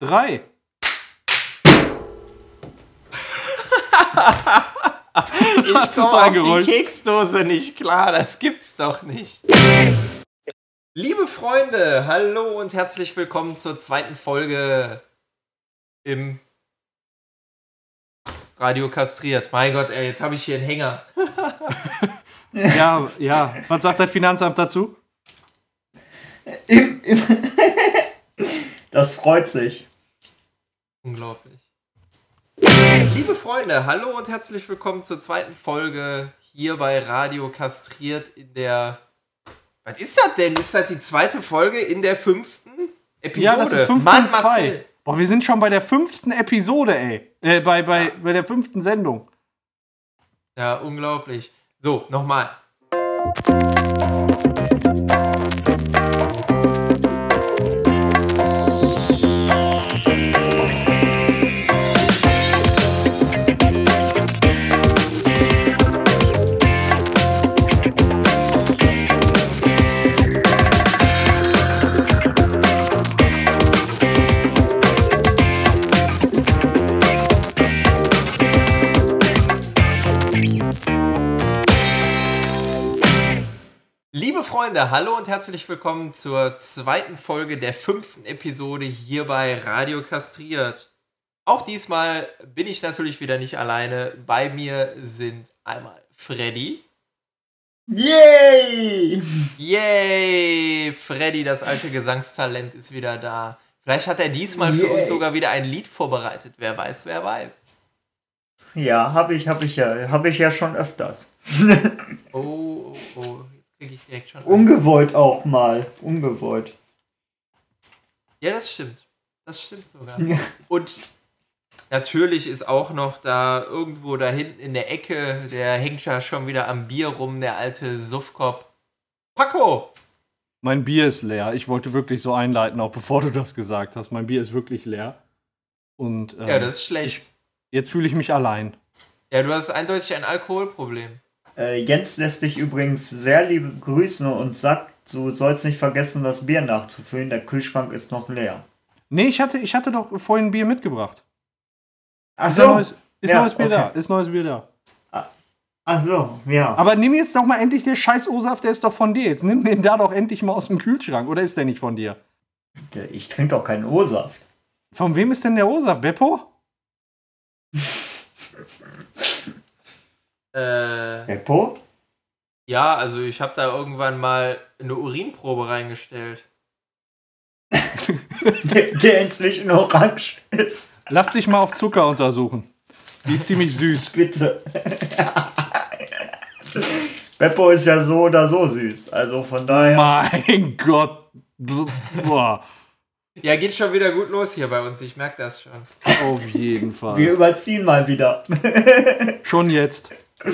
drei. ich Was ist komme ein Geräusch? die Keksdose nicht klar, das gibt's doch nicht. Liebe Freunde, hallo und herzlich willkommen zur zweiten Folge im Radio kastriert. Mein Gott, ey, jetzt habe ich hier einen Hänger. Ja, ja. Was sagt das Finanzamt dazu? Im, im das freut sich. Unglaublich. Liebe Freunde, hallo und herzlich willkommen zur zweiten Folge hier bei Radio Kastriert in der. Was ist das denn? Ist das die zweite Folge in der fünften Episode? Ja, das ist Mann, 5.2. Marcel. Boah, wir sind schon bei der fünften Episode, ey. Äh, bei, bei, bei der fünften Sendung. Ja, unglaublich. So, nochmal. Liebe Freunde, hallo und herzlich willkommen zur zweiten Folge der fünften Episode hier bei Radio Kastriert. Auch diesmal bin ich natürlich wieder nicht alleine. Bei mir sind einmal Freddy. Yay! Yay! Freddy, das alte Gesangstalent, ist wieder da. Vielleicht hat er diesmal für Yay. uns sogar wieder ein Lied vorbereitet. Wer weiß, wer weiß. Ja, habe ich, habe ich ja, habe ich ja schon öfters. Oh, oh, oh. Kriege ich direkt schon. Ungewollt auch mal, ungewollt. Ja, das stimmt. Das stimmt sogar. Und natürlich ist auch noch da irgendwo da hinten in der Ecke, der hängt ja schon wieder am Bier rum, der alte Suffkopf. Paco! Mein Bier ist leer. Ich wollte wirklich so einleiten, auch bevor du das gesagt hast. Mein Bier ist wirklich leer. Und ähm, Ja, das ist schlecht. jetzt fühle ich mich allein. Ja, du hast eindeutig ein Alkoholproblem. Äh, Jens lässt dich übrigens sehr lieb grüßen und sagt, du sollst nicht vergessen, das Bier nachzufüllen. Der Kühlschrank ist noch leer. Nee, ich hatte, ich hatte doch vorhin Bier mitgebracht. Ach Ist, ja neues, ist Ja, neues Bier okay. da. Ist neues Bier da. Ach so, ja. Aber nimm jetzt doch mal endlich den scheiß O-Saft, der ist doch von dir. Jetzt nimm den da doch endlich mal aus dem Kühlschrank. Oder ist der nicht von dir? Ich trinke doch keinen O-Saft. Von wem ist denn der O-Saft? Beppo? Äh, Beppo? ja, also ich habe da irgendwann mal eine Urinprobe reingestellt. Der, der inzwischen orange ist. Lass dich mal auf Zucker untersuchen. Die ist ziemlich süß. Bitte. Beppo ist ja so oder so süß. Also von daher. Mein Gott. Boah. Ja, geht schon wieder gut los hier bei uns, ich merke das schon. Auf jeden Wir Fall. überziehen mal wieder. Schon jetzt.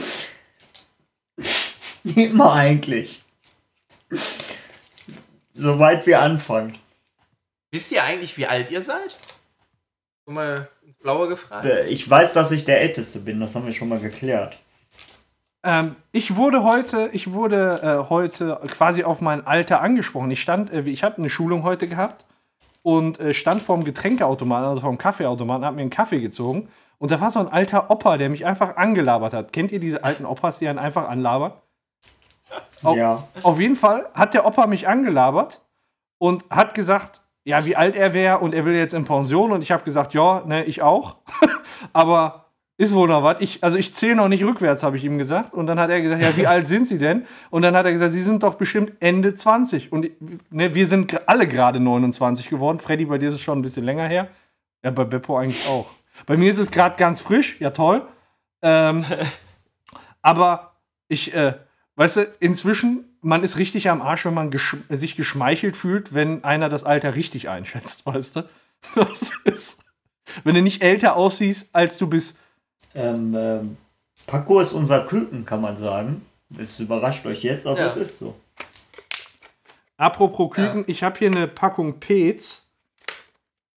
Immer eigentlich. Soweit wir anfangen. Wisst ihr eigentlich, wie alt ihr seid? So mal ins Blaue gefragt. Äh, Ich weiß, dass ich der Älteste bin, das haben wir schon mal geklärt. Ähm, ich wurde heute, ich wurde äh, heute quasi auf mein Alter angesprochen. Ich stand, äh, ich habe eine Schulung heute gehabt und äh, stand vorm Getränkeautomaten, also vorm Kaffeeautomaten, habe mir einen Kaffee gezogen und da war so ein alter Opa, der mich einfach angelabert hat. Kennt ihr diese alten Opas, die einen einfach anlabern? Ja. Auf jeden Fall hat der Opa mich angelabert und hat gesagt, ja, wie alt er wäre und er will jetzt in Pension und ich habe gesagt, ja, ne, ich auch. Aber ist wohl noch was. Ich, also ich zähle noch nicht rückwärts, habe ich ihm gesagt. Und dann hat er gesagt, ja, wie alt sind Sie denn? Und dann hat er gesagt, Sie sind doch bestimmt Ende 20. Und ne, wir sind alle gerade 29 geworden. Freddy, bei dir ist es schon ein bisschen länger her. Ja, bei Beppo eigentlich auch. Bei mir ist es gerade ganz frisch, ja toll. Ähm, aber ich, äh, weißt du, inzwischen, man ist richtig am Arsch, wenn man gesch sich geschmeichelt fühlt, wenn einer das Alter richtig einschätzt, weißt du? Das ist, wenn du nicht älter aussiehst, als du bist. Ähm, ähm, Paco ist unser Küken, kann man sagen. Es überrascht euch jetzt, aber Ja. es ist so. Apropos Küken, ich habe hier eine Packung Pez,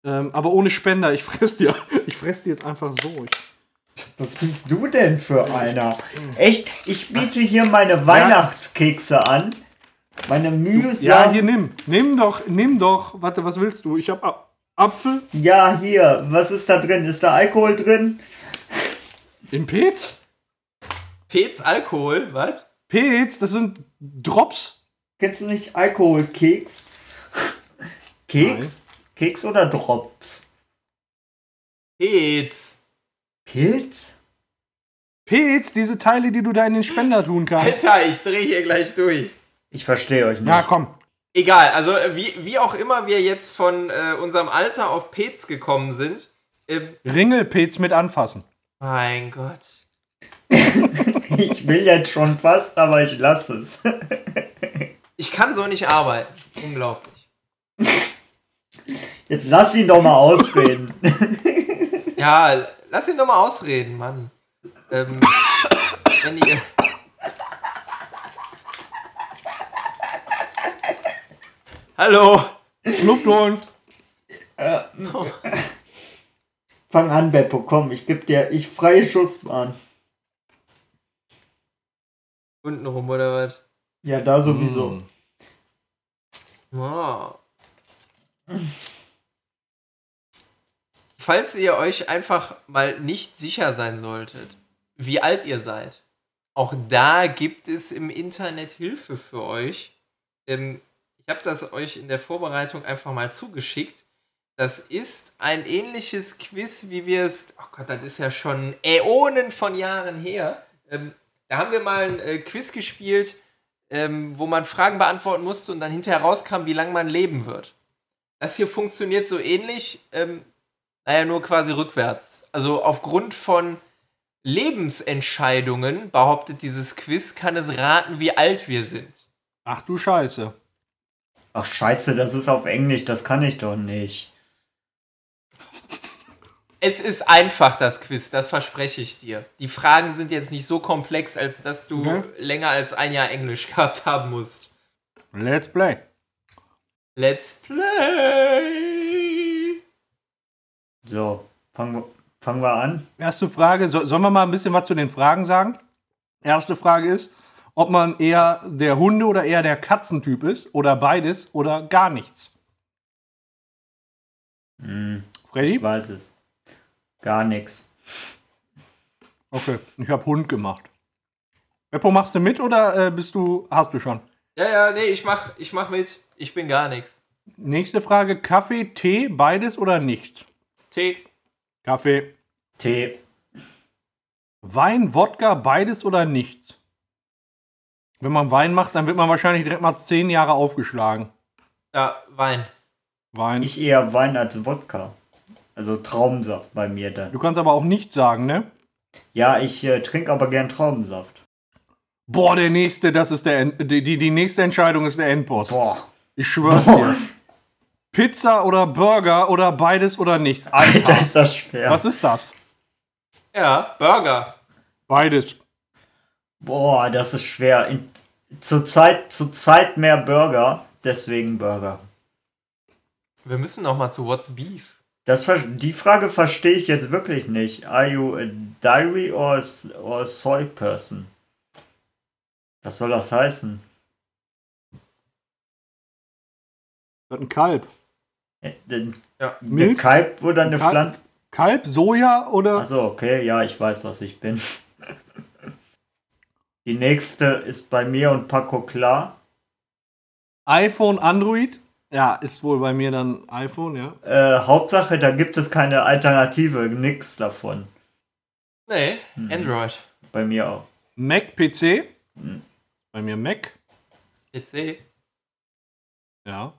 ähm, aber ohne Spender. Ich fress die, ich fress die jetzt einfach so. Ich, Was bist du denn für einer? Echt? Ich biete hier meine Weihnachtskekse an. Meine ja, mühsam. hier nimm. Nimm doch, nimm doch. Warte, was willst du? Ich hab. ah, Apfel? Ja, hier. Was ist da drin? Ist da Alkohol drin? In Pilz? Pez Alkohol, was? Pilz, das sind Drops. Kennst du nicht Alkoholkeks? Keks? Keks oder Drops? Pez. Pilz? Pilz, diese Teile, die du da in den Spender tun kannst. Alter, ich drehe hier gleich durch. Ich verstehe euch nicht. Ja, komm. Egal, also äh, wie, wie auch immer wir jetzt von äh, unserem Alter auf Pez gekommen sind. Ähm, Ringelpilz mit anfassen. mein Gott. Ich will jetzt schon fast, aber ich lasse es. Ich kann so nicht arbeiten. Unglaublich. Jetzt lass ihn doch mal ausreden. Ja, lass ihn doch mal ausreden, Mann. Ähm, wenn ihr. Hallo. Luft holen. Fang an, Beppo, komm, ich geb dir, ich freie Schussbahn. Untenrum oder was? Ja, da sowieso. Oh. Falls ihr euch einfach mal nicht sicher sein solltet, wie alt ihr seid, auch da gibt es im Internet Hilfe für euch. Ähm, ich habe das euch in der Vorbereitung einfach mal zugeschickt. Das ist ein ähnliches Quiz, wie wir es, oh Gott, das ist ja schon Äonen von Jahren her. Ähm, da haben wir mal ein äh, Quiz gespielt, ähm, wo man Fragen beantworten musste und dann hinterher rauskam, wie lange man leben wird. Das hier funktioniert so ähnlich, ähm, naja, nur quasi rückwärts. Also aufgrund von Lebensentscheidungen, behauptet dieses Quiz, kann es raten, wie alt wir sind. Ach du Scheiße. Ach scheiße, das ist auf Englisch, das kann ich doch nicht. Es ist einfach, das Quiz, das verspreche ich dir. Die Fragen sind jetzt nicht so komplex, als dass du Mhm. länger als ein Jahr Englisch gehabt haben musst. Let's play. Let's play! So, fangen wir, fangen wir an. Erste Frage, so, sollen wir mal ein bisschen was zu den Fragen sagen? Erste Frage ist, ob man eher der Hunde- oder eher der Katzentyp ist oder beides oder gar nichts. Hm, Freddy? ich weiß es. Gar nichts. Okay, ich habe Hund gemacht. Beppo, machst du mit oder äh, bist du, hast du schon? Ja, ja, nee, ich mach, ich mach mit. Ich bin gar nichts. Nächste Frage, Kaffee, Tee, beides oder nicht? Tee. Kaffee. Tee. Wein, Wodka, beides oder nicht? Wenn man Wein macht, dann wird man wahrscheinlich direkt mal zehn Jahre aufgeschlagen. Ja, Wein. Wein. Ich eher Wein als Wodka. Also Traubensaft bei mir dann. du kannst aber auch nicht sagen, ne? Ja, ich äh, trinke aber gern Traubensaft. Boah, der nächste, das ist der End, die, die, die nächste Entscheidung ist der Endboss. Boah. Ich schwör's dir. Pizza oder Burger oder beides oder nichts. Alter, Alter, ist das schwer. was ist das? Ja, Burger. Beides. Boah, das ist schwer. In, zur, Zeit, zur Zeit mehr Burger, deswegen Burger. Wir müssen noch mal zu What's Beef. Das, die Frage verstehe ich jetzt wirklich nicht. Are you a dairy or a, or a soy person? Was soll das heißen? Das ein Kalb. Äh, Ein Ja. Milch? Kalb oder eine Kalb? Pflanze? Kalb, Soja oder. Achso, okay, ja, ich weiß, was ich bin. Die nächste ist bei mir und Paco klar. iPhone, Android? Ja, ist wohl bei mir dann iPhone, ja. Äh, Hauptsache, da gibt es keine Alternative, nix davon. Nee, Mhm. Android. Bei mir auch. Mac, PC? Hm. Bei mir Mac, PC. ja.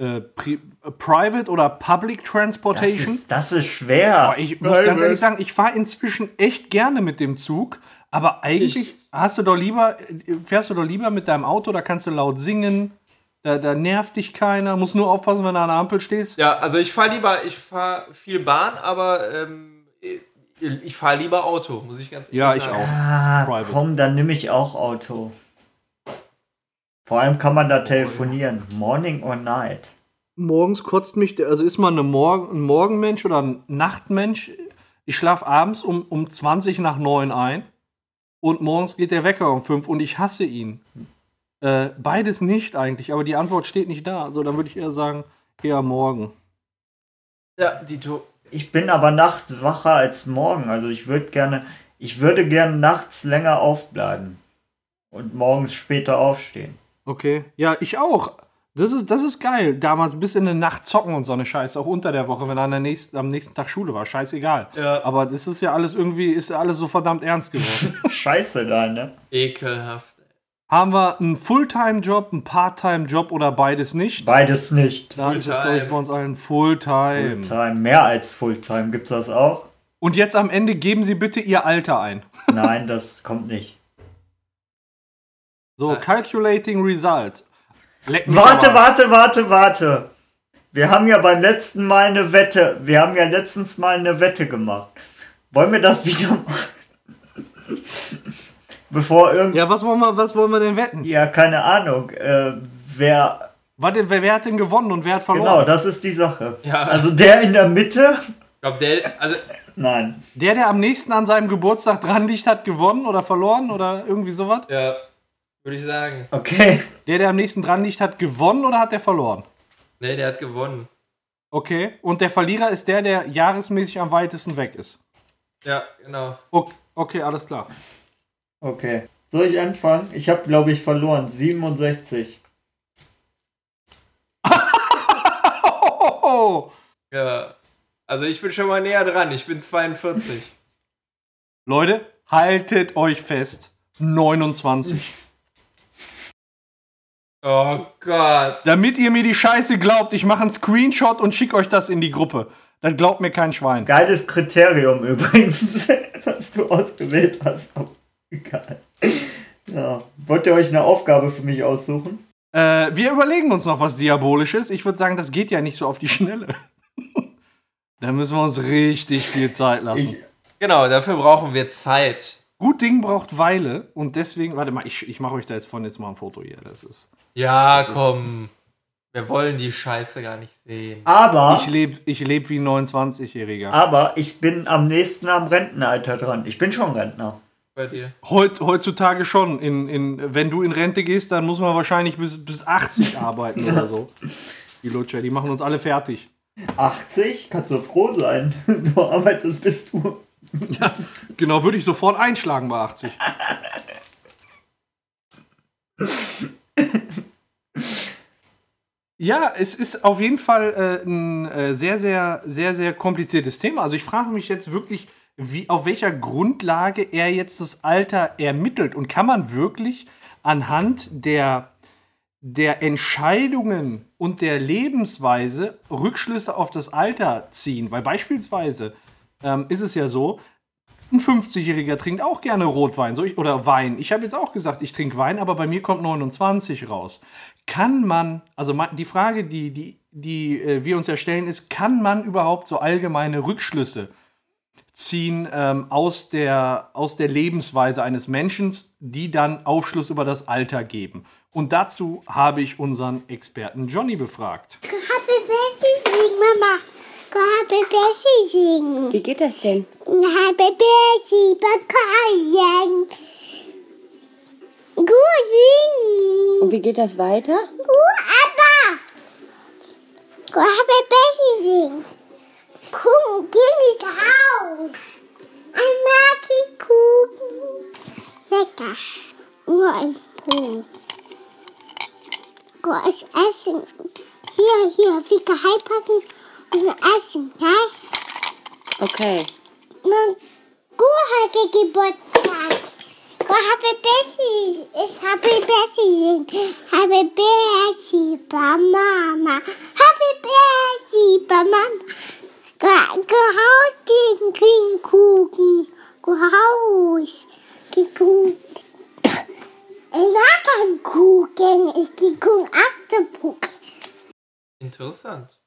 Äh, Pri äh, Private oder Public Das Transportation? ist, das ist schwer. Boah, ich muss ganz ehrlich sagen, ich fahre inzwischen echt gerne mit dem Zug, aber eigentlich hast du doch lieber, fährst du doch lieber mit deinem Auto, da kannst du laut singen, da, da nervt dich keiner, muss nur aufpassen, wenn du an der Ampel stehst. Ja, also ich fahre lieber, ich fahre viel Bahn, aber ähm, ich fahre lieber Auto, muss ich ganz ehrlich Ja, ich sagen. auch. Ah, komm, dann nehme ich auch Auto. Vor allem kann man da telefonieren. Morning or night? Morgens kotzt mich, der- also ist man eine Morgen, ein Morgenmensch oder ein Nachtmensch. Ich schlafe abends um, um 20 nach 9 ein und morgens geht der Wecker um 5 und ich hasse ihn. Äh, beides nicht eigentlich, aber die Antwort steht nicht da. Also dann würde ich eher sagen, eher morgen. Ja, Dito. Ich bin aber nachts wacher als morgen. Also ich würde gerne, ich würde gerne nachts länger aufbleiben. Und morgens später aufstehen. Okay. Ja, ich auch. Das ist, das ist geil. Damals bis in die Nacht zocken und so eine Scheiße. Auch unter der Woche, wenn an der nächsten, am nächsten Tag Schule war. Scheißegal. Ja. Aber das ist ja alles irgendwie, ist ja alles so verdammt ernst geworden. Scheiße da, ne? Ekelhaft. Haben wir einen Fulltime-Job, einen Part-Time-Job oder beides nicht? Beides nicht. Dann ist es, Fulltime. glaube ich, bei uns allen Fulltime. Fulltime, mehr als Fulltime. Gibt's das auch? Und jetzt am Ende geben Sie bitte Ihr Alter ein. Nein, das kommt nicht. So, Calculating Results. Warte, warte, warte, warte. Wir haben ja beim letzten Mal eine Wette. Wir haben ja letztens mal eine Wette gemacht. Wollen wir das wieder machen? Bevor irgend. Ja. Ja, was wollen wir, was wollen wir denn wetten? keine Ahnung. Äh, wer. Warte, wer, wer hat denn gewonnen und wer hat verloren? Genau, das ist die Sache. Ja. Also der in der Mitte. Ich glaube, der, also, Nein. Der, der am nächsten an seinem Geburtstag dran liegt, hat gewonnen oder verloren oder irgendwie sowas? ja, würde ich sagen. Okay. Der, der am nächsten dran liegt, hat gewonnen oder hat der verloren? Nee, der hat gewonnen. Okay. Und der Verlierer ist der, der jahresmäßig am weitesten weg ist. Ja, genau. Okay, okay alles klar. Okay. Soll ich anfangen? Ich habe, glaube ich, verloren. 67. Oh, Ja. Also ich bin schon mal näher dran. Ich bin 42. Leute, haltet euch fest. 29. Oh Gott. Damit ihr mir die Scheiße glaubt, ich mache einen Screenshot und schicke euch das in die Gruppe. Dann glaubt mir kein Schwein. Geiles Kriterium übrigens, was du ausgewählt hast. Oh, egal. Ja. Wollt ihr euch eine Aufgabe für mich aussuchen? Äh, wir überlegen uns noch was Diabolisches. Ich würde sagen, das geht ja nicht so auf die Schnelle. da müssen wir uns richtig viel Zeit lassen. Ich, Genau, dafür brauchen wir Zeit. Gut Ding braucht Weile und deswegen, warte mal, ich, ich mache euch da jetzt von jetzt mal ein Foto hier. Das ist. Ja, ist- komm. Wir wollen die Scheiße gar nicht sehen. aber, Ich lebe ich leb wie ein 29-Jähriger. aber ich bin am nächsten am Rentenalter dran. Ich bin schon Rentner. Bei dir. Heut, heutzutage schon. In, in, wenn du in Rente gehst, dann muss man wahrscheinlich bis, bis 80 arbeiten oder so. Die Lutscher, die machen uns alle fertig. 80? Kannst du froh sein. Du arbeitest bis du. Genau, würde ich sofort einschlagen bei 80. Ja, es ist auf jeden Fall äh, ein äh, sehr, sehr, sehr, sehr kompliziertes Thema. Also ich frage mich jetzt wirklich, wie, auf welcher Grundlage er jetzt das Alter ermittelt. Und kann man wirklich anhand der, der Entscheidungen und der Lebensweise Rückschlüsse auf das Alter ziehen? Weil beispielsweise ähm, ist es ja so, ein 50-Jähriger trinkt auch gerne Rotwein so ich, oder Wein. Ich habe jetzt auch gesagt, ich trinke Wein, aber bei mir kommt 29 raus. Kann man, also die Frage, die, die, die äh, wir uns ja stellen, ist, kann man überhaupt so allgemeine Rückschlüsse ziehen ähm, aus, der, aus der Lebensweise eines Menschen, die dann Aufschluss über das Alter geben? Und dazu habe ich unseren Experten Johnny befragt. Happy Birthday Mama. Happy Birthday singen. Wie geht das denn? Happy Birthday, Bakayen. Gut singen. Und wie geht das weiter? Gut, aber. Gut, Happy Birthday singen. Kuchen, geh nicht raus. Ein Maki-Kuchen. Lecker. Nur ein Kuchen. Gut, ich essen. Hier, hier, wie geheim packen und essen, ja? Okay. Mein Gurhake Geburtstag. Go Happy Bessie. Ist Happy Bessie. Happy Bessie bei Mama. Happy Bessie bei Mama. Go, go raus, den grünen Kuchen. Go raus. Geh Kuchen. Ich mag keinen Kuchen. Ich geh Kuchen Aktepuk. Interessant.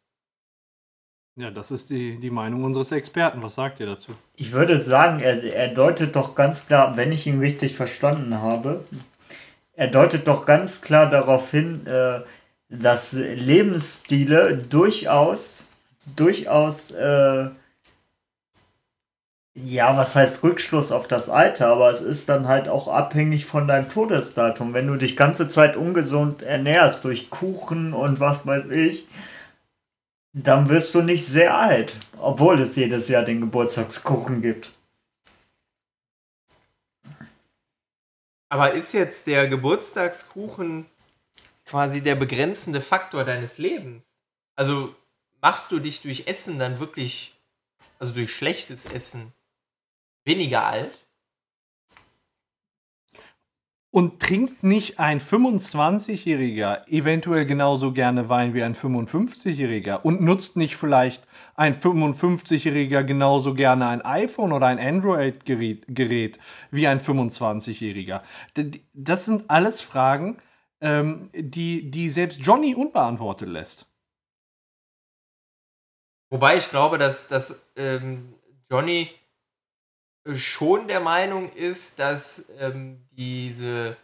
Ja, das ist die, die Meinung unseres Experten. Was sagt ihr dazu? Ich würde sagen, er, er deutet doch ganz klar, wenn ich ihn richtig verstanden habe, er deutet doch ganz klar darauf hin, äh, dass Lebensstile durchaus, durchaus, äh, ja, was heißt Rückschluss auf das Alter, aber es ist dann halt auch abhängig von deinem Todesdatum. Wenn du dich ganze Zeit ungesund ernährst durch Kuchen und was weiß ich, Dann wirst du nicht sehr alt, obwohl es jedes Jahr den Geburtstagskuchen gibt. Aber ist jetzt der Geburtstagskuchen quasi der begrenzende Faktor deines Lebens? Also machst du dich durch Essen dann wirklich, also durch schlechtes Essen, weniger alt? Und trinkt nicht ein 25-Jähriger eventuell genauso gerne Wein wie ein 55-Jähriger? Und nutzt nicht vielleicht ein 55-Jähriger genauso gerne ein iPhone oder ein Android-Gerät Gerät wie ein 25-Jähriger? D- Das sind alles Fragen, ähm, die, die selbst Johnny unbeantwortet lässt. Wobei ich glaube, dass, dass ähm, Johnny schon der Meinung ist, dass ähm, diese,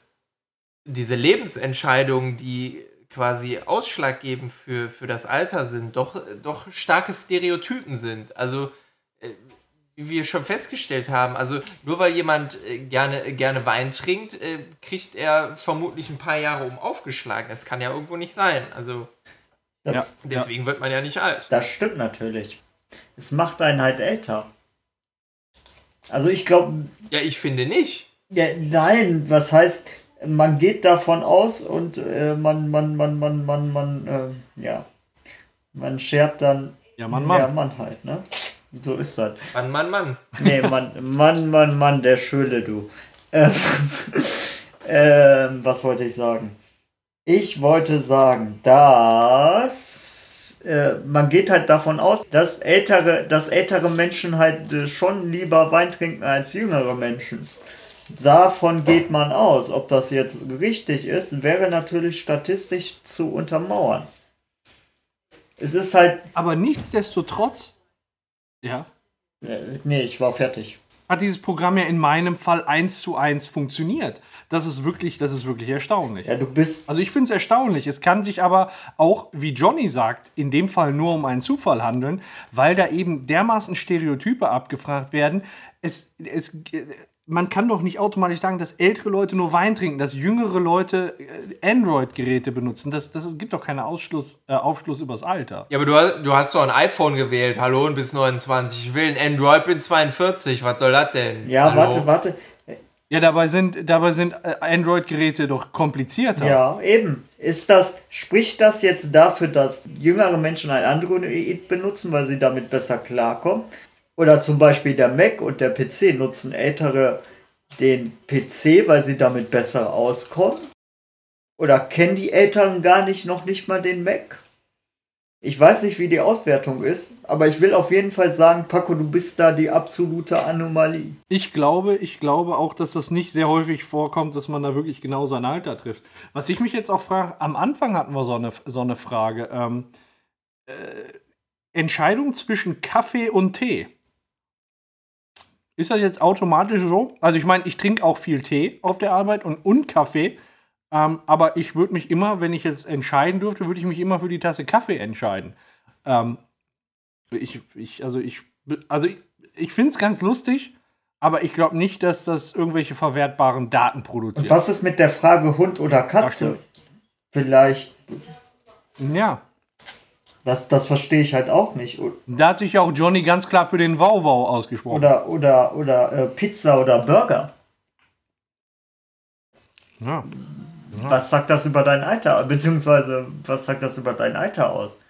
diese Lebensentscheidungen, die quasi ausschlaggebend für, für das Alter sind, doch, doch starke Stereotypen sind. Also, äh, wie wir schon festgestellt haben, also nur weil jemand äh, gerne, gerne Wein trinkt, äh, kriegt er vermutlich ein paar Jahre um aufgeschlagen. Das kann ja irgendwo nicht sein. Also, Das, Ja. deswegen wird man ja nicht alt. das stimmt natürlich. Es macht einen halt älter. Also ich glaube, Ja, ich finde nicht. ja, nein, was heißt, man geht davon aus und äh, man, man, man, man, man, man, äh, ja, man schert dann, Ja, Mann, ja, Mann. Mann halt, ne? So ist das. Mann, Mann, Mann. Nee, Mann, Mann, Mann, Mann, der Schöle, du. Ähm, ähm, was wollte ich sagen? Ich wollte sagen, dass äh, man geht halt davon aus, dass ältere, dass ältere Menschen halt äh, schon lieber Wein trinken als jüngere Menschen. Davon geht man aus. Ob das jetzt richtig ist, wäre natürlich statistisch zu untermauern. Es ist halt. Aber nichtsdestotrotz, ja, Äh, nee, ich war fertig. Hat dieses Programm ja in meinem Fall eins zu eins funktioniert. Das ist wirklich, das ist wirklich erstaunlich. Ja, du bist. Also ich finde es erstaunlich. Es kann sich aber auch, wie Johnny sagt, in dem Fall nur um einen Zufall handeln, weil da eben dermaßen Stereotype abgefragt werden. Es, es, man kann doch nicht automatisch sagen, dass ältere Leute nur Wein trinken, dass jüngere Leute äh, Android-Geräte benutzen. Das, das gibt doch keinen Ausschluss, äh, Aufschluss übers Alter. Ja, aber du hast, du hast doch ein iPhone gewählt. Hallo und bis 29. Ich will ein Android, bin 42. Was soll das denn? Ja, Hallo? warte, warte. Ja, dabei sind, dabei sind äh, Android-Geräte doch komplizierter. Ja, eben. Ist das, spricht das jetzt dafür, dass jüngere Menschen ein Android benutzen, weil sie damit besser klarkommen? Oder zum Beispiel der Mac und der PC nutzen ältere den PC, weil sie damit besser auskommen? Oder kennen die Eltern gar nicht noch nicht mal den Mac? Ich weiß nicht, wie die Auswertung ist, aber ich will auf jeden Fall sagen, Paco, du bist da die absolute Anomalie. Ich glaube, ich glaube auch, dass das nicht sehr häufig vorkommt, dass man da wirklich genau sein Alter trifft. Was ich mich jetzt auch frage, am Anfang hatten wir so eine, so eine Frage. Ähm, äh, Entscheidung zwischen Kaffee und Tee. Ist das jetzt automatisch so? Also ich meine, ich trinke auch viel Tee auf der Arbeit und, und Kaffee. Ähm, aber ich würde mich immer, wenn ich jetzt entscheiden dürfte, würde ich mich immer für die Tasse Kaffee entscheiden. Ähm, ich, ich, also ich, also ich, ich finde es ganz lustig, aber ich glaube nicht, dass das irgendwelche verwertbaren Daten Und produziert. was ist mit der Frage Hund oder Katze? Vielleicht Ja, Das, das verstehe ich halt auch nicht. Da hat sich ja auch Johnny ganz klar für den Wow-Wow ausgesprochen. Oder, oder, oder äh, Pizza oder Burger. ja. Was sagt das über dein Alter? Beziehungsweise, was sagt das über dein Alter aus?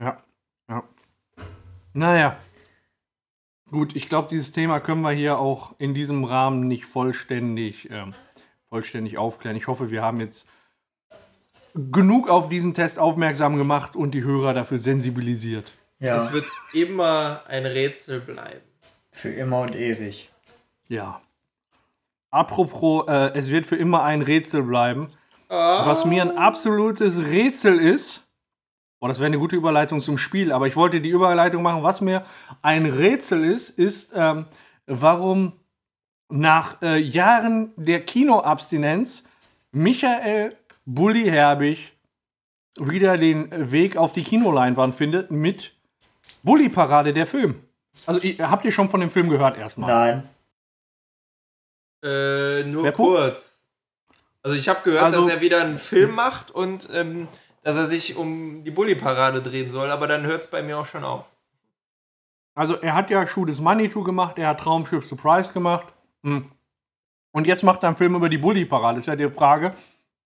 Ja, ja. Naja. Gut, ich glaube, dieses Thema können wir hier auch in diesem Rahmen nicht vollständig, ähm, vollständig aufklären. Ich hoffe, wir haben jetzt genug auf diesen Test aufmerksam gemacht und die Hörer dafür sensibilisiert. Ja, Es wird immer ein Rätsel bleiben. für immer und ewig. Ja. Apropos, äh, es wird für immer ein Rätsel bleiben. Was mir ein absolutes Rätsel ist, boah, das wäre eine gute Überleitung zum Spiel, aber ich wollte die Überleitung machen. Was mir ein Rätsel ist, ist, ähm, warum nach äh, Jahren der Kinoabstinenz Michael Bulli Herbig wieder den Weg auf die Kinoleinwand findet mit Bulli Parade, der Film. Also, ihr, habt ihr schon von dem Film gehört erstmal? Nein. Äh, nur Wer kurz. Also ich habe gehört, Also- dass er wieder einen Film macht und ähm, dass er sich um die Bulli-Parade drehen soll, aber dann hört es bei mir auch schon auf. Also er hat ja Schuh des Manitou gemacht, er hat Traumschiff Surprise gemacht. Hm. Und jetzt macht er einen Film über die Bulli-Parade. Ist ja die Frage,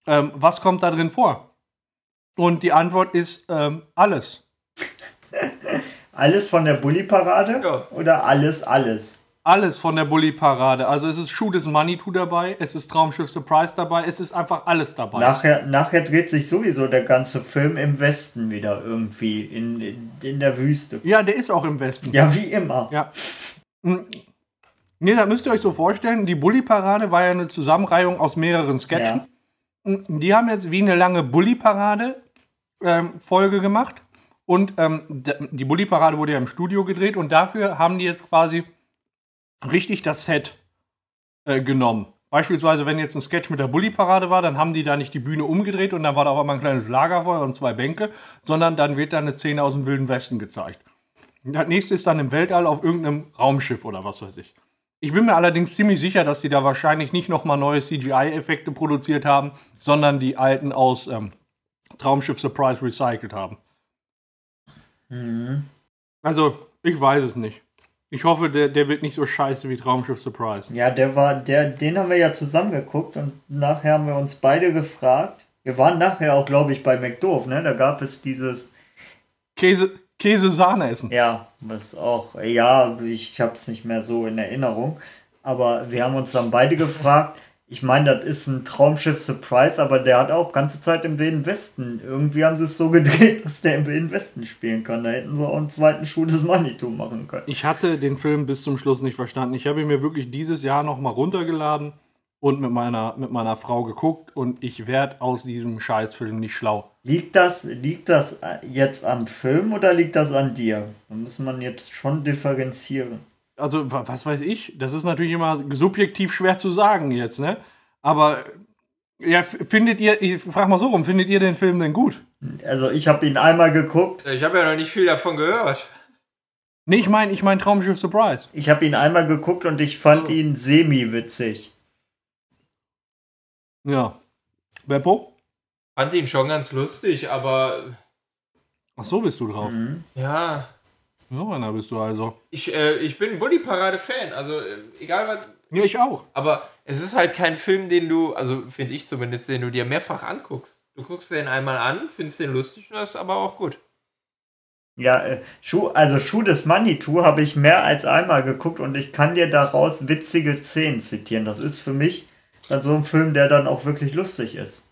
ähm, was kommt da drin vor? Und die Antwort ist ähm, alles. Alles von der Bulli-Parade? Ja. Oder alles, alles? Alles von der Bulli-Parade. Also es ist Schuh des Manitou dabei, es ist Traumschiff Surprise dabei, es ist einfach alles dabei. Nachher, nachher dreht sich sowieso der ganze Film im Westen wieder irgendwie, in, in, in der Wüste. ja, der ist auch im Westen. Ja, wie immer. Ja. Hm. Nee, da müsst ihr euch so vorstellen, die Bulli-Parade war ja eine Zusammenreihung aus mehreren Sketchen. Hm, Die haben jetzt wie eine lange Bulli-Parade-Folge gemacht. Und ähm, die Bulli-Parade wurde ja im Studio gedreht und dafür haben die jetzt quasi richtig das Set äh, genommen. Beispielsweise, wenn jetzt ein Sketch mit der Bulli-Parade war, dann haben die da nicht die Bühne umgedreht und dann war da auf einmal ein kleines Lagerfeuer und zwei Bänke, sondern dann wird da eine Szene aus dem Wilden Westen gezeigt. Das nächste ist dann im Weltall auf irgendeinem Raumschiff oder was weiß ich. Ich bin mir allerdings ziemlich sicher, dass die da wahrscheinlich nicht nochmal neue CGI-Effekte produziert haben, sondern die alten aus ähm, Traumschiff Surprise recycelt haben. Also, ich weiß es nicht. Ich hoffe, der, der wird nicht so scheiße wie Traumschiff Surprise. Ja, der war, der, den haben wir ja zusammen geguckt und nachher haben wir uns beide gefragt. Wir waren nachher auch, glaube ich, bei McDoof, ne? Da gab es dieses, Käse, Käse Sahne essen. ja, was auch, ja, ich habe es nicht mehr so in Erinnerung. Aber wir haben uns dann beide gefragt. Ich meine, das ist ein Traumschiff Surprise, aber der hat auch ganze Zeit im Wilden Westen. Irgendwie haben sie es so gedreht, dass der im Wilden Westen spielen kann. Da hätten sie auch einen zweiten Schuh des Manitou machen können. Ich hatte den Film bis zum Schluss nicht verstanden. Ich habe ihn mir wirklich dieses Jahr nochmal runtergeladen und mit meiner, mit meiner Frau geguckt und ich werde aus diesem Scheißfilm nicht schlau. Liegt das, liegt das jetzt am Film oder liegt das an dir? Da muss man jetzt schon differenzieren. Also, wa- was weiß ich? Das ist natürlich immer subjektiv schwer zu sagen jetzt, ne? Aber ja, findet ihr, ich frage mal so rum, findet ihr den Film denn gut? Also ich habe ihn einmal geguckt. Ich habe ja noch nicht viel davon gehört. Nee, ich meine, ich meine Traumschiff Surprise. Ich habe ihn einmal geguckt und ich fand ihn semi-witzig. Ja. Beppo? Fand ihn schon ganz lustig, aber Ach so bist du drauf. ja, So einer bist du also. ich, äh, ich bin Bulli-Parade-Fan. Also äh, egal was. Ja, ich auch. Aber es ist halt kein Film, den du, also finde ich zumindest, den du dir mehrfach anguckst. Du guckst den einmal an, findest den lustig und das ist aber auch gut. Ja, äh, Schuh, also Schuh des Manitou habe ich mehr als einmal geguckt und ich kann dir daraus witzige Szenen zitieren. Das ist für mich dann so ein Film, der dann auch wirklich lustig ist.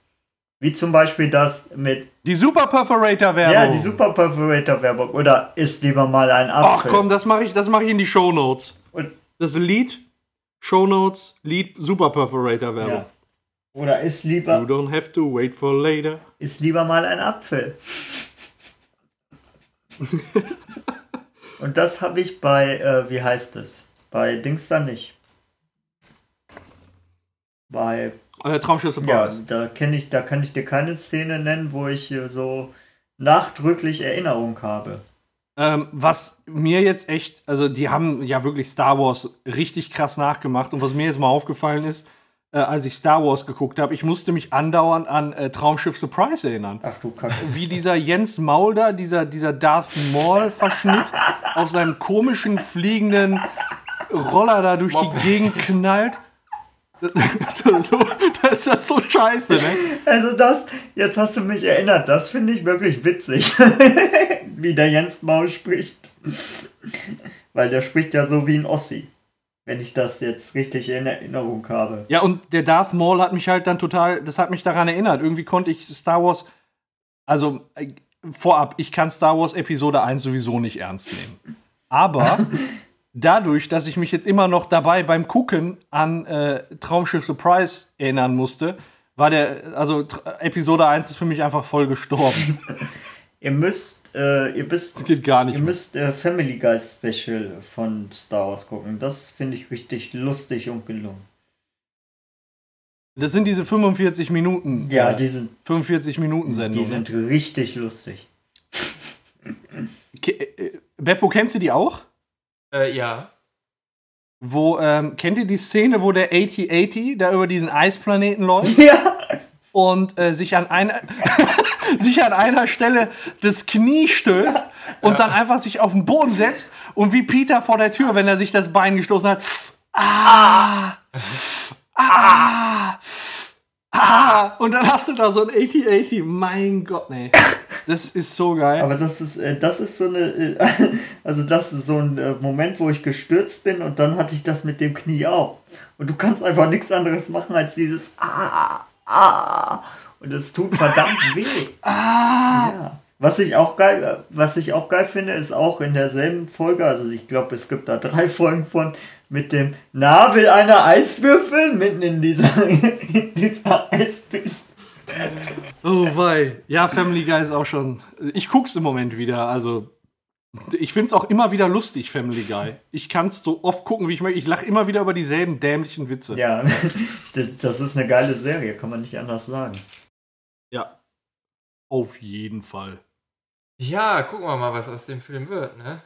Wie zum Beispiel das mit, Die Super Perforator-Werbung. ja, die Super Perforator Werbung oder isst lieber mal ein Ach Apfel. komm, das mache ich, das mach ich in die Shownotes. Und, Das Lied, Shownotes, Lied Super Perforator-Werbung. ja. Oder isst You lieber, don't have to wait for later. isst lieber mal ein Apfel. Und das habe ich bei, äh, wie heißt es? Bei Dings da nicht. Bei Äh, Traumschiff Ja, Surprise. da kenne ich, da kann ich dir keine Szene nennen, wo ich hier so nachdrücklich Erinnerung habe. Ähm, was mir jetzt echt, also die haben ja wirklich Star Wars richtig krass nachgemacht. Und was mir jetzt mal aufgefallen ist, äh, als ich Star Wars geguckt habe, ich musste mich andauernd an äh, Traumschiff Surprise erinnern. Ach du Kacke. Wie dieser Jens Maulder, dieser, dieser Darth Maul-Verschnitt auf seinem komischen fliegenden Roller da durch Moped. die Gegend knallt. Das, so, das ist das so scheiße, ne? Also das, jetzt hast du mich erinnert, das finde ich wirklich witzig, wie der Jens Maul spricht. Weil der spricht ja so wie ein Ossi, wenn ich das jetzt richtig in Erinnerung habe. Ja, und der Darth Maul hat mich halt dann total, das hat mich daran erinnert. Irgendwie konnte ich Star Wars, also äh, vorab, ich kann Star Wars Episode 1 sowieso nicht ernst nehmen. Aber dadurch, dass ich mich jetzt immer noch dabei beim Gucken an äh, Traumschiff Surprise erinnern musste, war der, also Episode 1 ist für mich einfach voll gestorben. Ihr müsst, äh, ihr Das müsst, geht gar nicht. ihr mehr. müsst äh, Family Guy Special von Star Wars gucken. Das finde ich richtig lustig und gelungen. Das sind diese 45 Minuten. Ja, äh, die sind, 45 Minuten die Sendung. sind richtig lustig. Ke äh, Beppo, kennst du die auch? Äh, ja. Wo, ähm, kennt ihr die Szene, wo der 8080 da über diesen Eisplaneten läuft Ja, und äh, sich an eine. sich an einer Stelle das Knie stößt und dann einfach sich auf den Boden setzt und wie Peter vor der Tür, wenn er sich das Bein gestoßen hat. Ah! Ah! Ah! Und dann hast du da so ein 80-80. Mein Gott, nee. Das ist so geil. Aber das ist, äh, das ist so eine, äh, also das ist so ein äh, Moment, wo ich gestürzt bin und dann hatte ich das mit dem Knie auch. Und du kannst einfach nichts anderes machen als dieses Ah, ah. Und es tut verdammt weh. ah. Ja. Was ich auch geil, was ich auch geil finde, ist auch in derselben Folge, also ich glaube, es gibt da drei Folgen von, mit dem Nabel einer Eiswürfel mitten in dieser, in dieser Eisbüste. Oh wei. Ja, Family Guy ist auch schon. Ich guck's im Moment wieder. Also, ich find's auch immer wieder lustig, Family Guy. Ich kann's so oft gucken, wie ich möchte. Ich lache immer wieder über dieselben dämlichen Witze. Ja, das, das ist eine geile Serie, kann man nicht anders sagen. Ja. Auf jeden Fall. Ja, gucken wir mal, was aus dem Film wird, ne?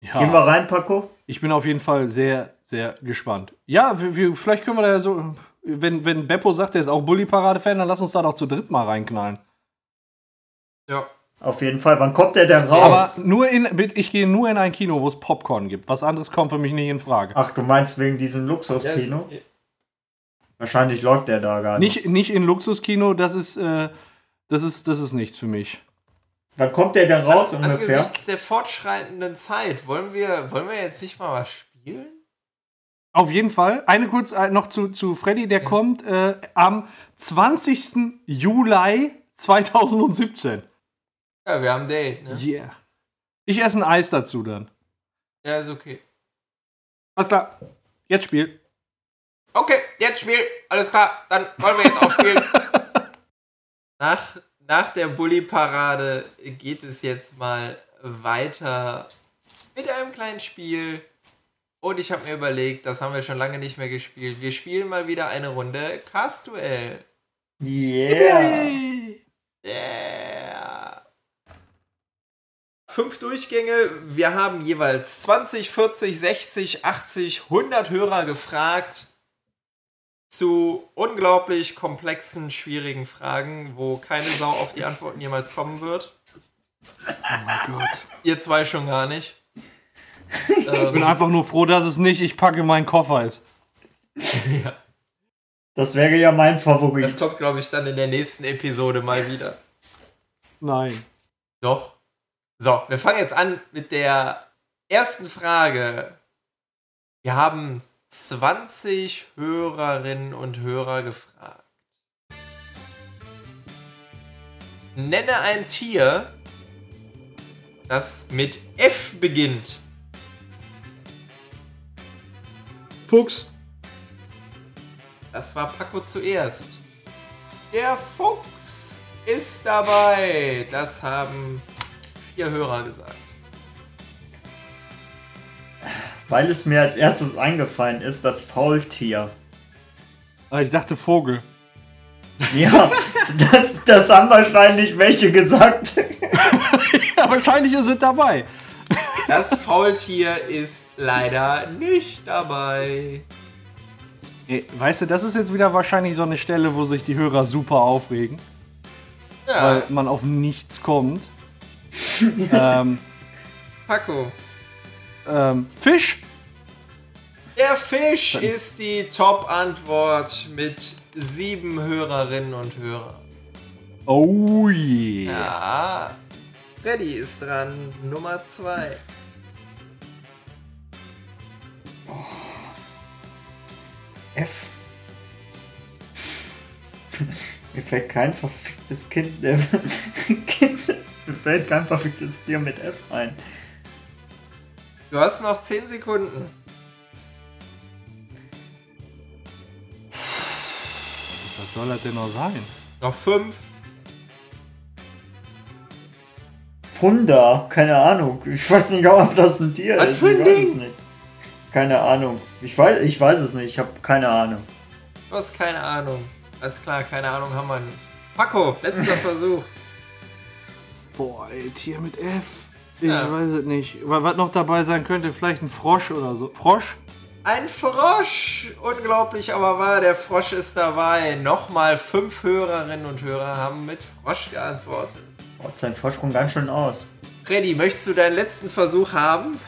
Ja. Gehen wir rein, Paco? Ich bin auf jeden Fall sehr, sehr gespannt. Ja, wir, wir, vielleicht können wir da ja so. Wenn, wenn Beppo sagt, er ist auch Bully-Parade-Fan, dann lass uns da doch zu dritt mal reinknallen. Ja. Auf jeden Fall. Wann kommt der denn Aber raus? nur in, ich gehe nur in ein Kino, wo es Popcorn gibt. Was anderes kommt für mich nicht in Frage. Ach, du meinst wegen diesem Luxuskino? Wahrscheinlich läuft der da gar nicht. Nicht, nicht in Luxuskino, das ist, äh, das ist, das ist nichts für mich. Wann kommt der denn raus ungefähr? Angesichts der fortschreitenden Zeit, wollen wir, wollen wir jetzt nicht mal was spielen? Auf jeden Fall. Eine kurz äh, noch zu, zu Freddy, der kommt äh, am 20. Juli 2017. Ja, wir haben ein Date, ne? Yeah. Ich esse ein Eis dazu dann. Ja, ist okay. Alles klar. Jetzt Spiel. Okay, jetzt Spiel. Alles klar, dann wollen wir jetzt auch spielen. nach, nach der Bully-Parade geht es jetzt mal weiter mit einem kleinen Spiel. Und ich habe mir überlegt, das haben wir schon lange nicht mehr gespielt. Wir spielen mal wieder eine Runde Cast-Duell. Yeah. Yeah. Fünf Durchgänge. Wir haben jeweils 20, 40, 60, 80, 100 Hörer gefragt zu unglaublich komplexen, schwierigen Fragen, wo keine Sau auf die Antworten jemals kommen wird. Oh mein Gott. Ihr zwei schon gar nicht. Ich bin einfach nur froh, dass es nicht ich packe meinen Koffer ist. Das wäre ja mein Das Favorit. kommt, glaube ich, dann in der nächsten Episode mal wieder. Nein. Doch. So, wir fangen jetzt an mit der ersten Frage. Wir haben 20 Hörerinnen und Hörer gefragt. Nenne ein Tier, das mit F beginnt. Fuchs. Das war Paco zuerst. Der Fuchs ist dabei. Das haben vier Hörer gesagt. Weil es mir als erstes eingefallen ist, das Faultier. Ah, Ich dachte Vogel. Ja, das, das haben wahrscheinlich welche gesagt. Ja, wahrscheinlich ist es dabei. Das Faultier ist leider nicht dabei. Ey, Weißt du, das ist jetzt wieder wahrscheinlich so eine Stelle, wo sich die Hörer super aufregen, Ja, weil man auf nichts kommt. ähm, Paco. Ähm, Fisch? Der Fisch ist die Top-Antwort mit sieben Hörerinnen und Hörern. Oh yeah. Ja. Freddy ist dran. Nummer zwei. F. Mir fällt kein verficktes Kind, äh, kind. Mir fällt kein verficktes Tier mit F ein. Du hast noch zehn Sekunden. Was soll das denn noch sein? Noch fünf. Funda, keine Ahnung. Ich weiß nicht, ob das ein Tier Was ist. für ein ich weiß Ding? es nicht. Keine Ahnung. Ich weiß, ich weiß es nicht. Ich habe keine Ahnung. Du hast keine Ahnung. Alles klar, keine Ahnung haben wir nicht. Paco, letzter Versuch. Boah, ey, Tier mit F. Ich Ja. weiß es nicht. Wa- Was noch dabei sein könnte, vielleicht ein Frosch oder so. Frosch? Ein Frosch! Unglaublich, aber wahr, der Frosch ist dabei. Nochmal fünf Hörerinnen und Hörer haben mit Frosch geantwortet. Baut sein Vorsprung ganz schön aus. Freddy, möchtest du deinen letzten Versuch haben?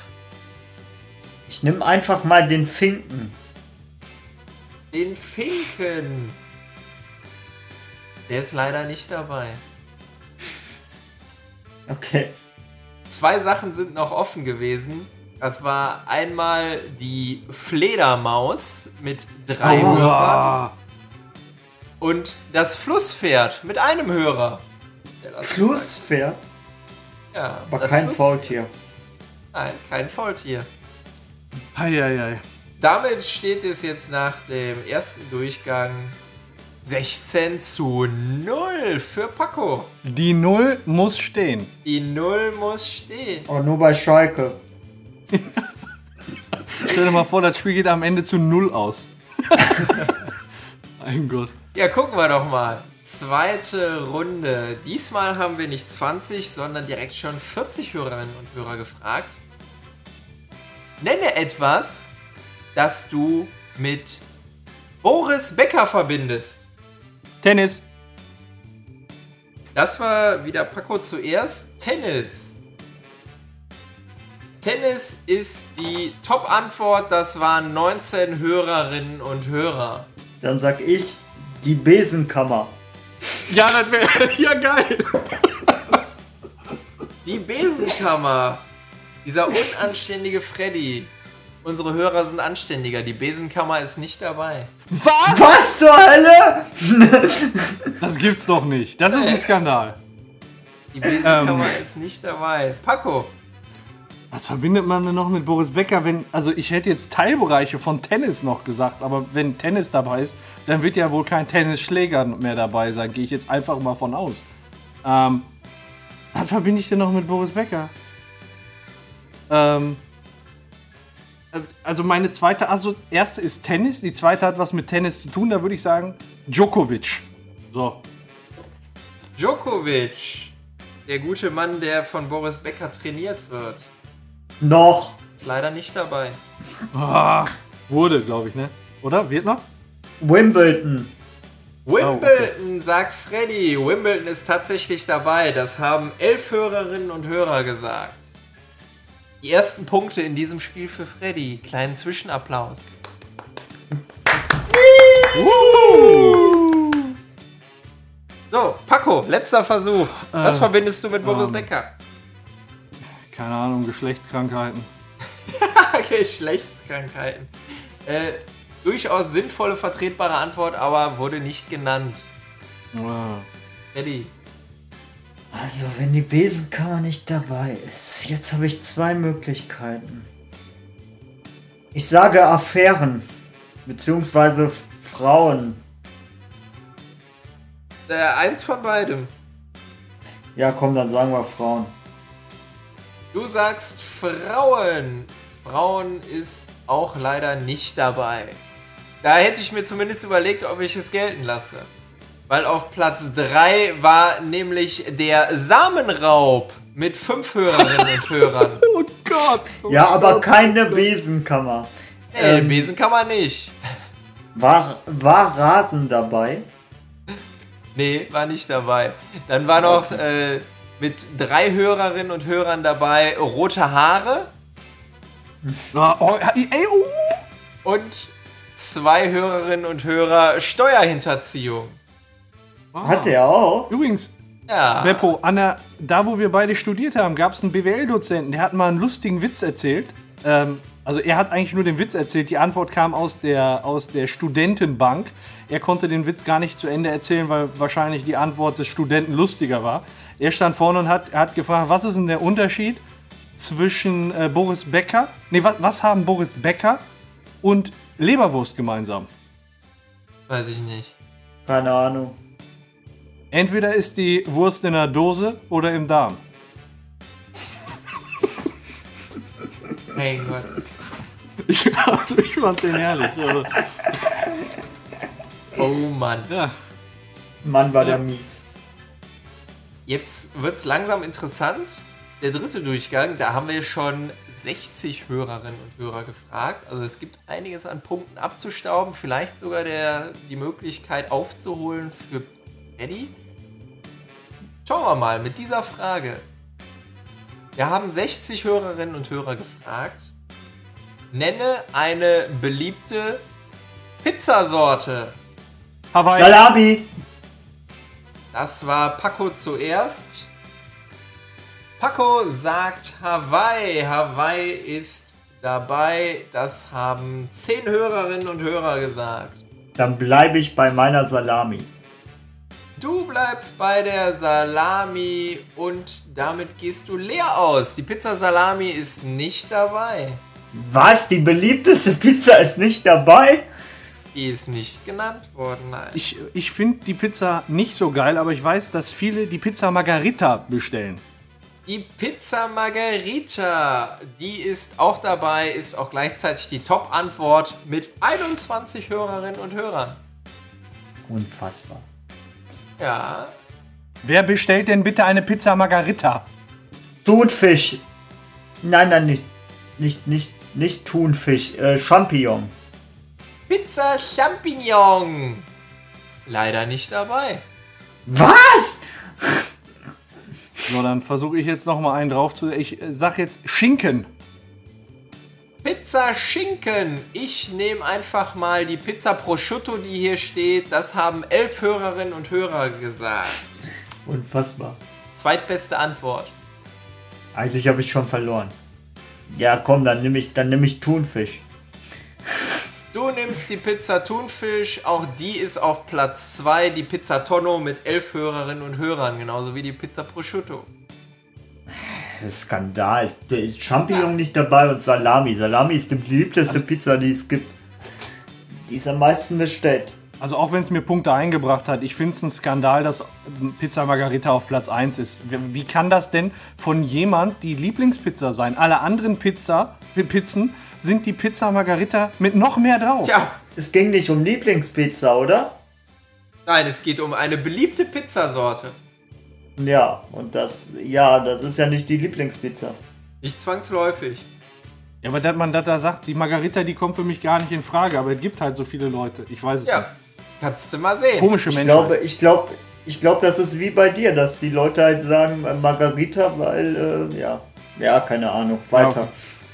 Ich nehme einfach mal den Finken. Den Finken. Der ist leider nicht dabei. Okay. Zwei Sachen sind noch offen gewesen. Das war einmal die Fledermaus mit drei Oh. Hörern und das Flusspferd mit einem Hörer. Flusspferd, Ja, aber kein Fluss- Faultier. Nein, kein Faultier. Eieiei. Damit steht es jetzt nach dem ersten Durchgang 16 zu 0 für Paco. Die Null muss stehen. Die 0 muss stehen. Aber nur bei Schalke. Stell dir mal vor, das Spiel geht am Ende zu Null aus. mein Gott. Ja, gucken wir doch mal. Zweite Runde. Diesmal haben wir nicht 20, sondern direkt schon 40 Hörerinnen und Hörer gefragt. Nenne etwas, das du mit Boris Becker verbindest. Tennis. Das war wieder Paco zuerst. Tennis. Tennis ist die Top-Antwort. Das waren 19 Hörerinnen und Hörer. Dann sag ich die Besenkammer. Ja, das wäre ja geil. Die Besenkammer. Dieser unanständige Freddy. Unsere Hörer sind anständiger. Die Besenkammer ist nicht dabei. Was? Was zur Hölle? Das gibt's doch nicht. Das ist ein Skandal. Die Besenkammer Ähm. ist nicht dabei. Paco. Was verbindet man denn noch mit Boris Becker, wenn. Also, ich hätte jetzt Teilbereiche von Tennis noch gesagt, aber wenn Tennis dabei ist, dann wird ja wohl kein Tennisschläger mehr dabei sein. Gehe ich jetzt einfach mal von aus. Ähm. Was verbinde ich denn noch mit Boris Becker? Ähm. Also, meine zweite. Also, erste ist Tennis, die zweite hat was mit Tennis zu tun. Da würde ich sagen, Djokovic. So. Djokovic. Der gute Mann, der von Boris Becker trainiert wird. Noch. Ist leider nicht dabei. Ach, wurde, glaube ich, ne? Oder? Wird noch? Wimbledon. Wimbledon, sagt Freddy. Wimbledon ist tatsächlich dabei. Das haben elf Hörerinnen und Hörer gesagt. Die ersten Punkte in diesem Spiel für Freddy. Kleinen Zwischenapplaus. So, Paco, letzter Versuch. Was verbindest du mit Boris ähm. Becker? Keine Ahnung, Geschlechtskrankheiten. Geschlechtskrankheiten. Äh, durchaus sinnvolle, vertretbare Antwort, aber wurde nicht genannt. Ah. Freddy. Also, wenn die Besenkammer nicht dabei ist, jetzt habe ich zwei Möglichkeiten. Ich sage Affären. Beziehungsweise Frauen. Äh, eins von beidem. Ja, komm, dann sagen wir Frauen. Du sagst Frauen. Frauen ist auch leider nicht dabei. Da hätte ich mir zumindest überlegt, ob ich es gelten lasse. Weil auf Platz 3 war nämlich der Samenraub mit fünf Hörerinnen und Hörern. Oh Gott! Ja, aber keine Besenkammer. Nee, Ähm. den Besen kann man nicht. War, war Rasen dabei? Nee, war nicht dabei. Dann war noch äh, mit drei Hörerinnen und Hörern dabei rote Haare Ah, oh, ey, oh. und zwei Hörerinnen und Hörer Steuerhinterziehung. Ah. Hat er auch? Übrigens, Ja. Beppo, an der, da wo wir beide studiert haben, gab es einen BWL-Dozenten, der hat mal einen lustigen Witz erzählt. Ähm, also er hat eigentlich nur den Witz erzählt, die Antwort kam aus der, aus der Studentenbank. Er konnte den Witz gar nicht zu Ende erzählen, weil wahrscheinlich die Antwort des Studenten lustiger war. Er stand vorne und hat, hat gefragt, was ist denn der Unterschied zwischen äh, Boris Becker, nee, was, was haben Boris Becker und Leberwurst gemeinsam? Weiß ich nicht. Keine Ahnung. Entweder ist die Wurst in der Dose oder im Darm. Mein Gott. Ich, also ich fand den herrlich. Also, Oh Mann. ja. Mann, war der mies. Jetzt wird's langsam interessant. der dritte Durchgang. Da haben wir schon 60 Hörerinnen und Hörer gefragt. Also es gibt einiges an Punkten abzustauben. Vielleicht sogar der, die Möglichkeit aufzuholen für Eddie. Schauen wir mal mit dieser Frage. Wir haben 60 Hörerinnen und Hörer gefragt. Nenne eine beliebte Pizzasorte. Hawaii. Salami. Das war Paco zuerst. Paco sagt Hawaii. Hawaii ist dabei. Das haben 10 Hörerinnen und Hörer gesagt. Dann bleibe ich bei meiner Salami. Du bleibst bei der Salami und damit gehst du leer aus. Die Pizza Salami ist nicht dabei. Was? Die beliebteste Pizza ist nicht dabei? Die ist nicht genannt worden, nein. Ich, ich finde die Pizza nicht so geil, aber ich weiß, dass viele die Pizza Margarita bestellen. Die Pizza Margherita, die ist auch dabei, ist auch gleichzeitig die Top-Antwort mit 21 Hörerinnen und Hörern. Unfassbar. Ja, Wer bestellt denn bitte eine Pizza Margarita? Thunfisch. Nein, nein, nicht. Nicht, nicht, nicht Thunfisch. Äh, Champignon. Pizza Champignon. Leider nicht dabei. Was? So, dann versuche ich jetzt noch mal einen drauf zu. Ich äh, sag jetzt Schinken. Pizza Schinken. Ich nehme einfach mal die Pizza Prosciutto, die hier steht. Das haben elf Hörerinnen und Hörer gesagt. Unfassbar. Zweitbeste Antwort. Eigentlich habe ich schon verloren. Ja, komm, dann nehme ich, dann nehme ich Thunfisch. Du nimmst die Pizza Thunfisch, auch die ist auf Platz 2, die Pizza Tonno mit elf Hörerinnen und Hörern, genauso wie die Pizza Prosciutto. Skandal. Der ist Champignon nicht dabei und Salami. Salami ist die beliebteste Pizza, die es gibt. Die ist am meisten bestellt. Also auch wenn es mir Punkte eingebracht hat, ich finde es ein Skandal, dass Pizza Margarita auf Platz 1 ist. Wie, wie kann das denn von jemand die Lieblingspizza sein? Alle anderen Pizza, Pizzen sind die Pizza Margarita mit noch mehr drauf. Tja, Es ging nicht um Lieblingspizza, oder? nein, es geht um eine beliebte Pizzasorte. Ja, und das, ja, das ist ja nicht die Lieblingspizza. Nicht zwangsläufig. Ja, aber dass man das da sagt, die Margarita, die kommt für mich gar nicht in Frage, aber es gibt halt so viele Leute. Ich weiß es nicht. Ja, kannst du mal sehen. Komische Ich Menschen. glaube, ich glaube, ich glaube, das ist wie bei dir, dass die Leute halt sagen äh, Margarita, weil, äh, ja, ja, keine Ahnung, weiter. okay.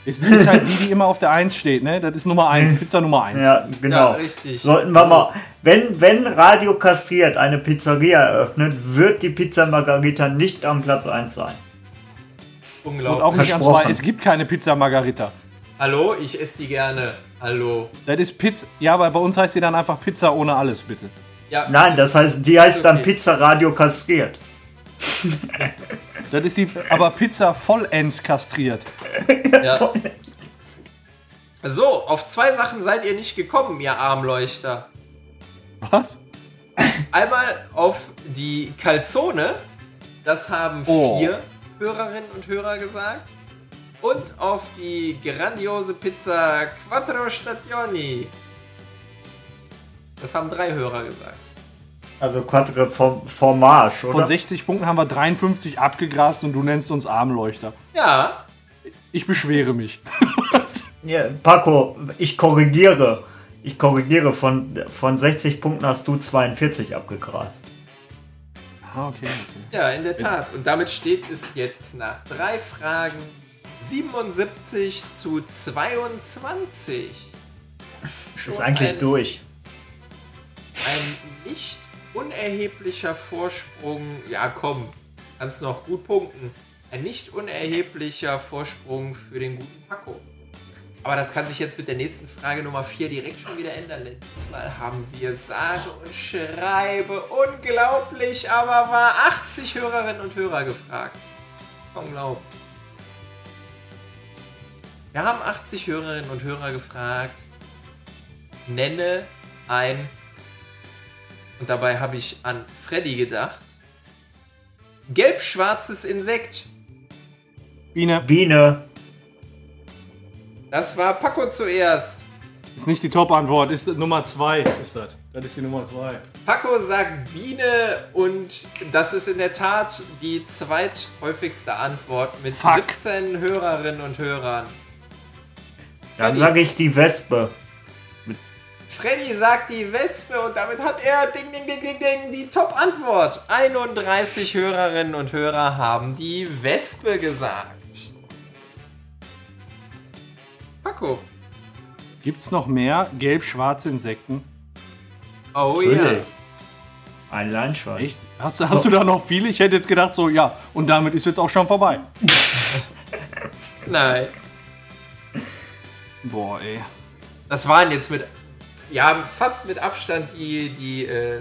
Ist, die ist halt die, die immer auf der 1 steht, ne? Das ist Nummer 1, Pizza Nummer 1. Ja, genau. Ja, richtig. Sollten wir mal, wenn, wenn Radio Kastriert eine Pizzeria eröffnet, wird die Pizza Margarita nicht am Platz 1 sein. Und Unglaublich. auch nicht am Versprochen. 2. Es gibt keine Pizza Margarita. Hallo, ich esse die gerne. Hallo. Das ist Pizza. Ja, aber bei uns heißt sie dann einfach Pizza ohne alles, bitte. Ja, Nein, das heißt, die heißt dann okay. Pizza Radio Kastriert. Das ist die, aber Pizza vollends kastriert. Ja. So, auf zwei Sachen seid ihr nicht gekommen, ihr Armleuchter. Was? Einmal auf die Calzone, das haben Oh. vier Hörerinnen und Hörer gesagt. Und auf die grandiose Pizza Quattro Stagioni. Das haben drei Hörer gesagt. Also Quatre Form- Fromage, Von oder? 60 Punkten haben wir 53 abgegrast und du nennst uns Armleuchter. Ja, Ich beschwere mich. Ja, Paco, ich korrigiere. Ich korrigiere, von, von 60 Punkten hast du 42 abgegrast. ah, okay, okay. ja, in der Tat. Und damit steht es jetzt nach drei Fragen 77 zu 22. Ist Schon eigentlich ein, durch. ein nicht unerheblicher Vorsprung. Ja, komm, kannst noch gut punkten. Ein nicht unerheblicher Vorsprung für den guten Paco. Aber das kann sich jetzt mit der nächsten Frage Nummer 4 direkt schon wieder ändern. Denn diesmal haben wir sage und schreibe unglaublich, aber war 80 Hörerinnen und Hörer gefragt. Unglaublich. Wir haben 80 Hörerinnen und Hörer gefragt. Nenne ein und dabei habe ich an Freddy gedacht. Gelb-schwarzes Insekt. Biene Biene. Das war Paco zuerst. ist nicht die Top-Antwort, ist Nummer 2. Ist das. Das ist die Nummer zwei. Paco sagt Biene und das ist in der Tat die zweithäufigste Antwort mit Fuck. 17 Hörerinnen und Hörern. Dann sage ich die Wespe. Freddy sagt die Wespe und damit hat er ding, ding, ding, ding, ding, die Top-Antwort. 31 Hörerinnen und Hörer haben die Wespe gesagt. Paco. Gibt's noch mehr gelb-schwarze Insekten? Oh ja. Natürlich. Ein Leinschwein. Echt? Hast, du- hast du da noch viele? Ich hätte jetzt gedacht, so, ja, und damit ist jetzt auch schon vorbei. Nein. Boah, ey. Das waren jetzt mit, ja, fast mit Abstand die, die äh,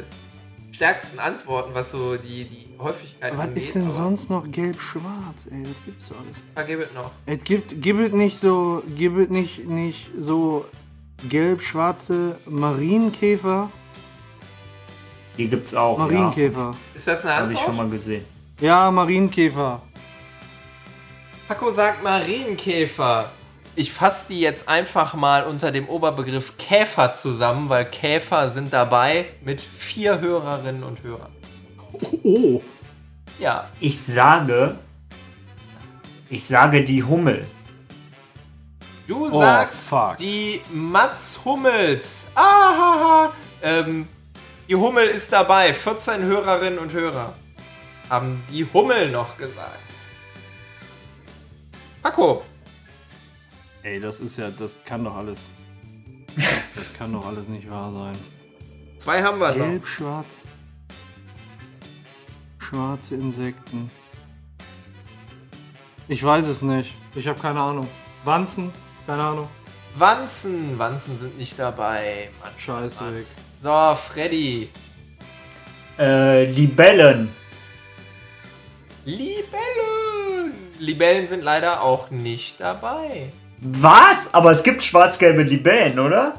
stärksten Antworten, was so die, die Häufigkeit Was angeht. ist denn aber sonst noch gelb-schwarz, ey? Das gibt's doch alles. Da gibt es noch. Es gibt, gibt nicht so, gibt nicht, nicht so gelb-schwarze Marienkäfer? Die gibt's auch. Ja. Marienkäfer. Ist das eine Habe ich Antwort? schon mal gesehen. Ja, Marienkäfer. Paco sagt Marienkäfer. Ich fasse die jetzt einfach mal unter dem Oberbegriff Käfer zusammen, weil Käfer sind dabei mit vier Hörerinnen und Hörern. Oh. Ja, Ich sage. Ich sage die Hummel. du Oh, sagst fuck. die Mats Hummels. Ahaha. Ähm, die Hummel ist dabei. 14 Hörerinnen und Hörer haben die Hummel noch gesagt. Paco, Ey, das ist ja, das kann doch alles. Das kann doch alles nicht wahr sein. zwei haben wir noch. Gelb, schwarz. Schwarze Insekten. Ich weiß es nicht. Ich habe keine Ahnung. Wanzen? Keine Ahnung. Wanzen. Wanzen sind nicht dabei. Mann, Scheiße Mann. weg. So, Freddy. Äh, Libellen. Libellen. Libellen sind leider auch nicht dabei. Was? Aber es gibt schwarz-gelbe Libellen, oder?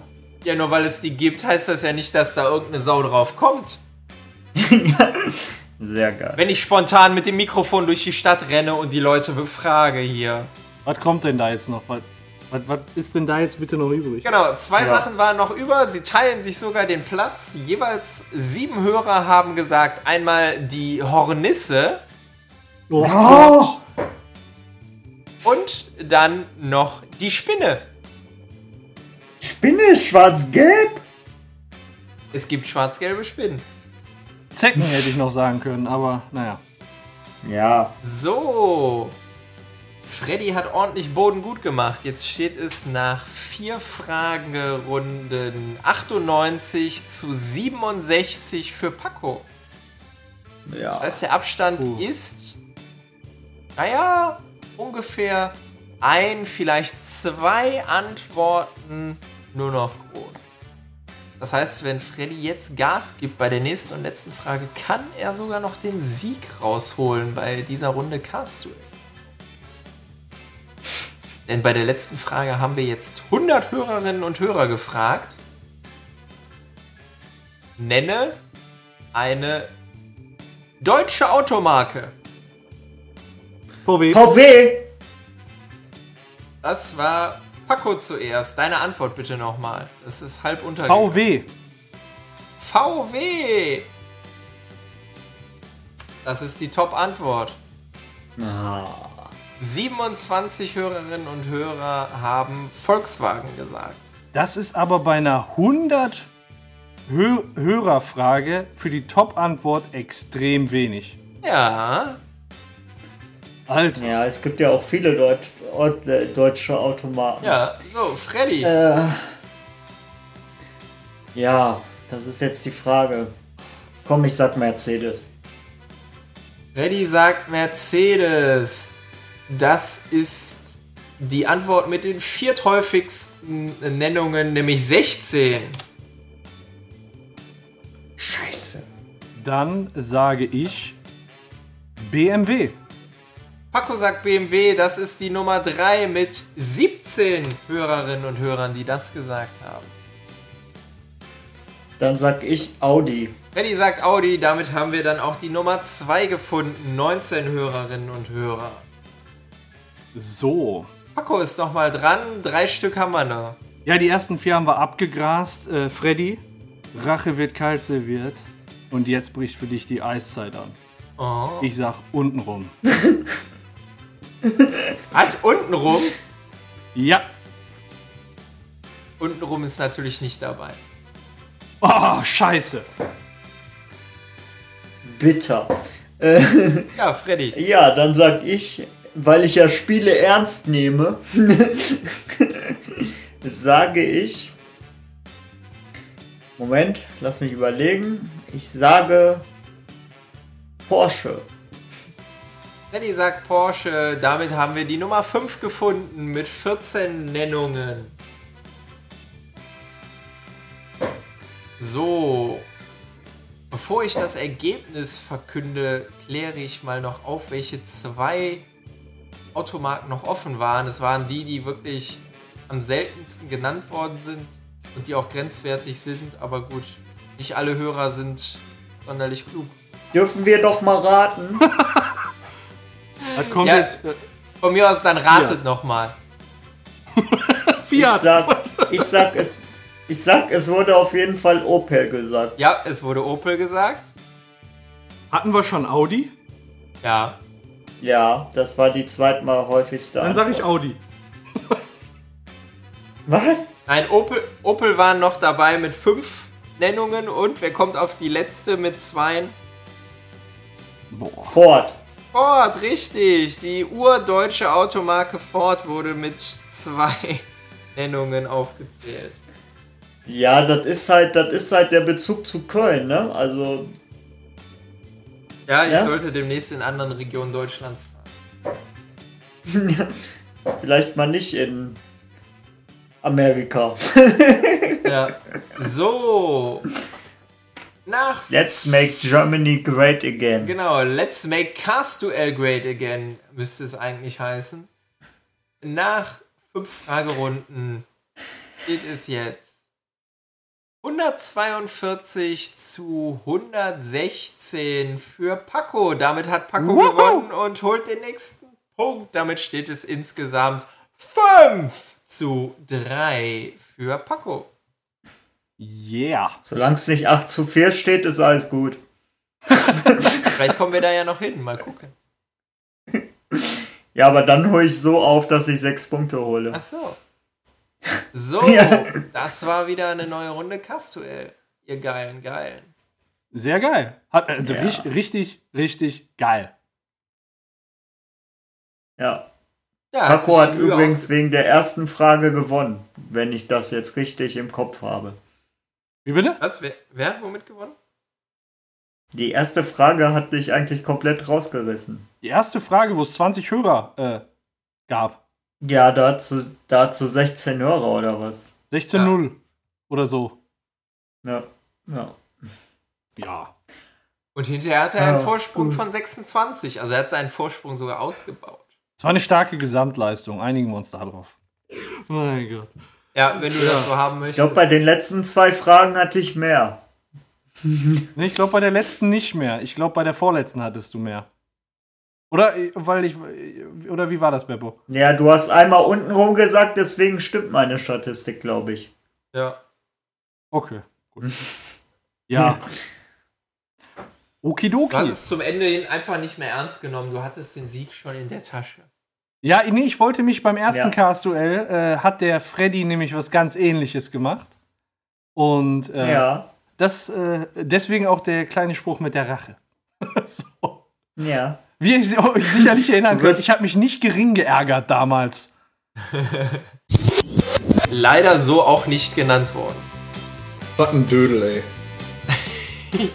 Ja, nur weil es die gibt, heißt das ja nicht, dass da irgendeine Sau drauf kommt. Sehr geil. Wenn ich spontan mit dem Mikrofon durch die Stadt renne und die Leute befrage hier. Was kommt denn da jetzt noch? Was, was, was ist denn da jetzt bitte noch übrig? Genau, zwei Ja. Sachen waren noch über. Sie teilen sich sogar den Platz. Jeweils sieben Hörer haben gesagt, einmal die Hornisse Oh, Oh, und dann noch die Spinne. Spinne ist schwarz-gelb? Es gibt schwarz-gelbe Spinnen. Zecken hätte ich noch sagen können, aber naja. Ja. So. Freddy hat ordentlich Boden gut gemacht. Jetzt steht es nach vier Fragerunden 98 zu 67 für Paco. Ja. Das heißt, der Abstand Puh. ist, naja, ungefähr ein, vielleicht zwei Antworten nur noch groß. Das heißt, wenn Freddy jetzt Gas gibt bei der nächsten und letzten Frage, kann er sogar noch den Sieg rausholen bei dieser Runde Cast Duel. Denn bei der letzten Frage haben wir jetzt 100 Hörerinnen und Hörer gefragt. Nenne eine deutsche Automarke. VW. VW. Das war Paco zuerst. Deine Antwort bitte nochmal. Das ist halb untergegangen. VW. VW. Das ist die Top-Antwort. Ah. 27 Hörerinnen und Hörer haben Volkswagen gesagt. Das ist aber bei einer 100 Hö Hörerfrage für die Top-Antwort extrem wenig. Ja, Alter. Ja, es gibt ja auch viele Deut Ort- äh, deutsche Automaten. ja. So, Freddy. Äh, ja, das ist jetzt die Frage. Komm, ich sag Mercedes. Freddy sagt Mercedes. Das ist die Antwort mit den vierthäufigsten Nennungen, nämlich 16. Scheiße. Dann sage ich BMW. Paco sagt BMW, das ist die Nummer 3 mit 17 Hörerinnen und Hörern, die das gesagt haben. Dann sag ich Audi. Freddy sagt Audi, damit haben wir dann auch die Nummer 2 gefunden. 19 Hörerinnen und Hörer. So. Paco ist noch mal dran, drei Stück haben wir noch. Ja, die ersten vier haben wir abgegrast. Äh, Freddy. Rache wird kalt serviert und jetzt bricht für dich die Eiszeit an. Oh. Ich sag untenrum. Hat untenrum. Ja. Untenrum ist natürlich nicht dabei. Oh, scheiße. Bitter. Ja, Freddy. Ja, dann sag ich, weil ich ja Spiele ernst nehme, sage ich. Moment, lass mich überlegen. Ich sage Porsche. Freddy sagt Porsche. Damit haben wir die Nummer 5 gefunden mit 14 Nennungen. So. Bevor ich das Ergebnis verkünde, kläre ich mal noch auf, welche zwei Automarken noch offen waren. Es waren die, die wirklich am seltensten genannt worden sind und die auch grenzwertig sind. Aber gut, nicht alle Hörer sind sonderlich klug. Dürfen wir doch mal raten. Das kommt Ja. jetzt. Von mir aus dann ratet Fiat. nochmal. Ich Fiat. sag, ich sag es. Ich sag, es wurde auf jeden Fall Opel gesagt. Ja, es wurde Opel gesagt. Hatten wir schon Audi? Ja. Ja, das war die zweitmal häufigste. Dann sage ich Audi. Was? Nein, Opel, Opel waren noch dabei mit fünf Nennungen und wer kommt auf die letzte mit zwei? Boah. Ford. Ford, richtig. Die urdeutsche Automarke Ford wurde mit zwei Nennungen aufgezählt. Ja, das ist halt, das ist halt der Bezug zu Köln, ne? Also, Ja, ich Ja? sollte demnächst in anderen Regionen Deutschlands fahren. vielleicht mal nicht in Amerika. Ja. So. Nach Let's make Germany great again. Genau, Let's Make Cars Duel Great Again müsste es eigentlich heißen. Nach fünf Fragerunden steht es jetzt 142 zu 116 für Paco. Damit hat Paco Wuhu! gewonnen und holt den nächsten Punkt. Damit steht es insgesamt 5 zu 3 für Paco. Yeah. Solange es nicht 8 zu 4 steht, ist alles gut. Vielleicht kommen wir da ja noch hin. Mal gucken. Ja, aber dann hole ich so auf, dass ich 6 Punkte hole. Ach so. So, Ja. das war wieder eine neue Runde Castuell. Ihr geilen, geilen. Sehr geil. Hat, also Ja. richtig, richtig, richtig geil. Ja. Ja, Paco hat übrigens wegen der ersten Frage gewonnen, wenn ich das jetzt richtig im Kopf habe. Wie bitte? Was? Wer, wer hat womit gewonnen? Die erste Frage hat dich eigentlich komplett rausgerissen. Die erste Frage, wo es 20 Hörer äh, gab. Ja, dazu, dazu 16 Hörer oder was? 16-0 oder so. Ja. ja. Ja. Und hinterher hatte er einen Vorsprung von 26. Also er hat seinen Vorsprung sogar ausgebaut. Es war eine starke Gesamtleistung. Einigen wir uns darauf. Mein Gott. Ja, wenn du Ja. das so haben Ich möchtest. glaube, bei den letzten zwei Fragen hatte ich mehr. Nee, ich glaube bei der letzten nicht mehr. Ich glaube bei der vorletzten hattest du mehr. Oder äh, weil ich äh, oder wie war das, Beppo? Ja, du hast einmal unten rum gesagt, deswegen stimmt meine Statistik, glaube ich. ja. Okay, gut. Ja. Du Okidoki. hast es zum Ende hin einfach nicht mehr ernst genommen. Du hattest den Sieg schon in der Tasche. Ja, nee, ich wollte mich beim ersten Ja. Cast-Duell, äh, hat der Freddy nämlich was ganz ähnliches gemacht. Und äh, Ja. das, äh, deswegen auch der kleine Spruch mit der Rache. so. Ja. Wie ihr si- euch sicherlich erinnern könnt, ich habe mich nicht gering geärgert damals. Leider so auch nicht genannt worden. Was ein Dödel, ey.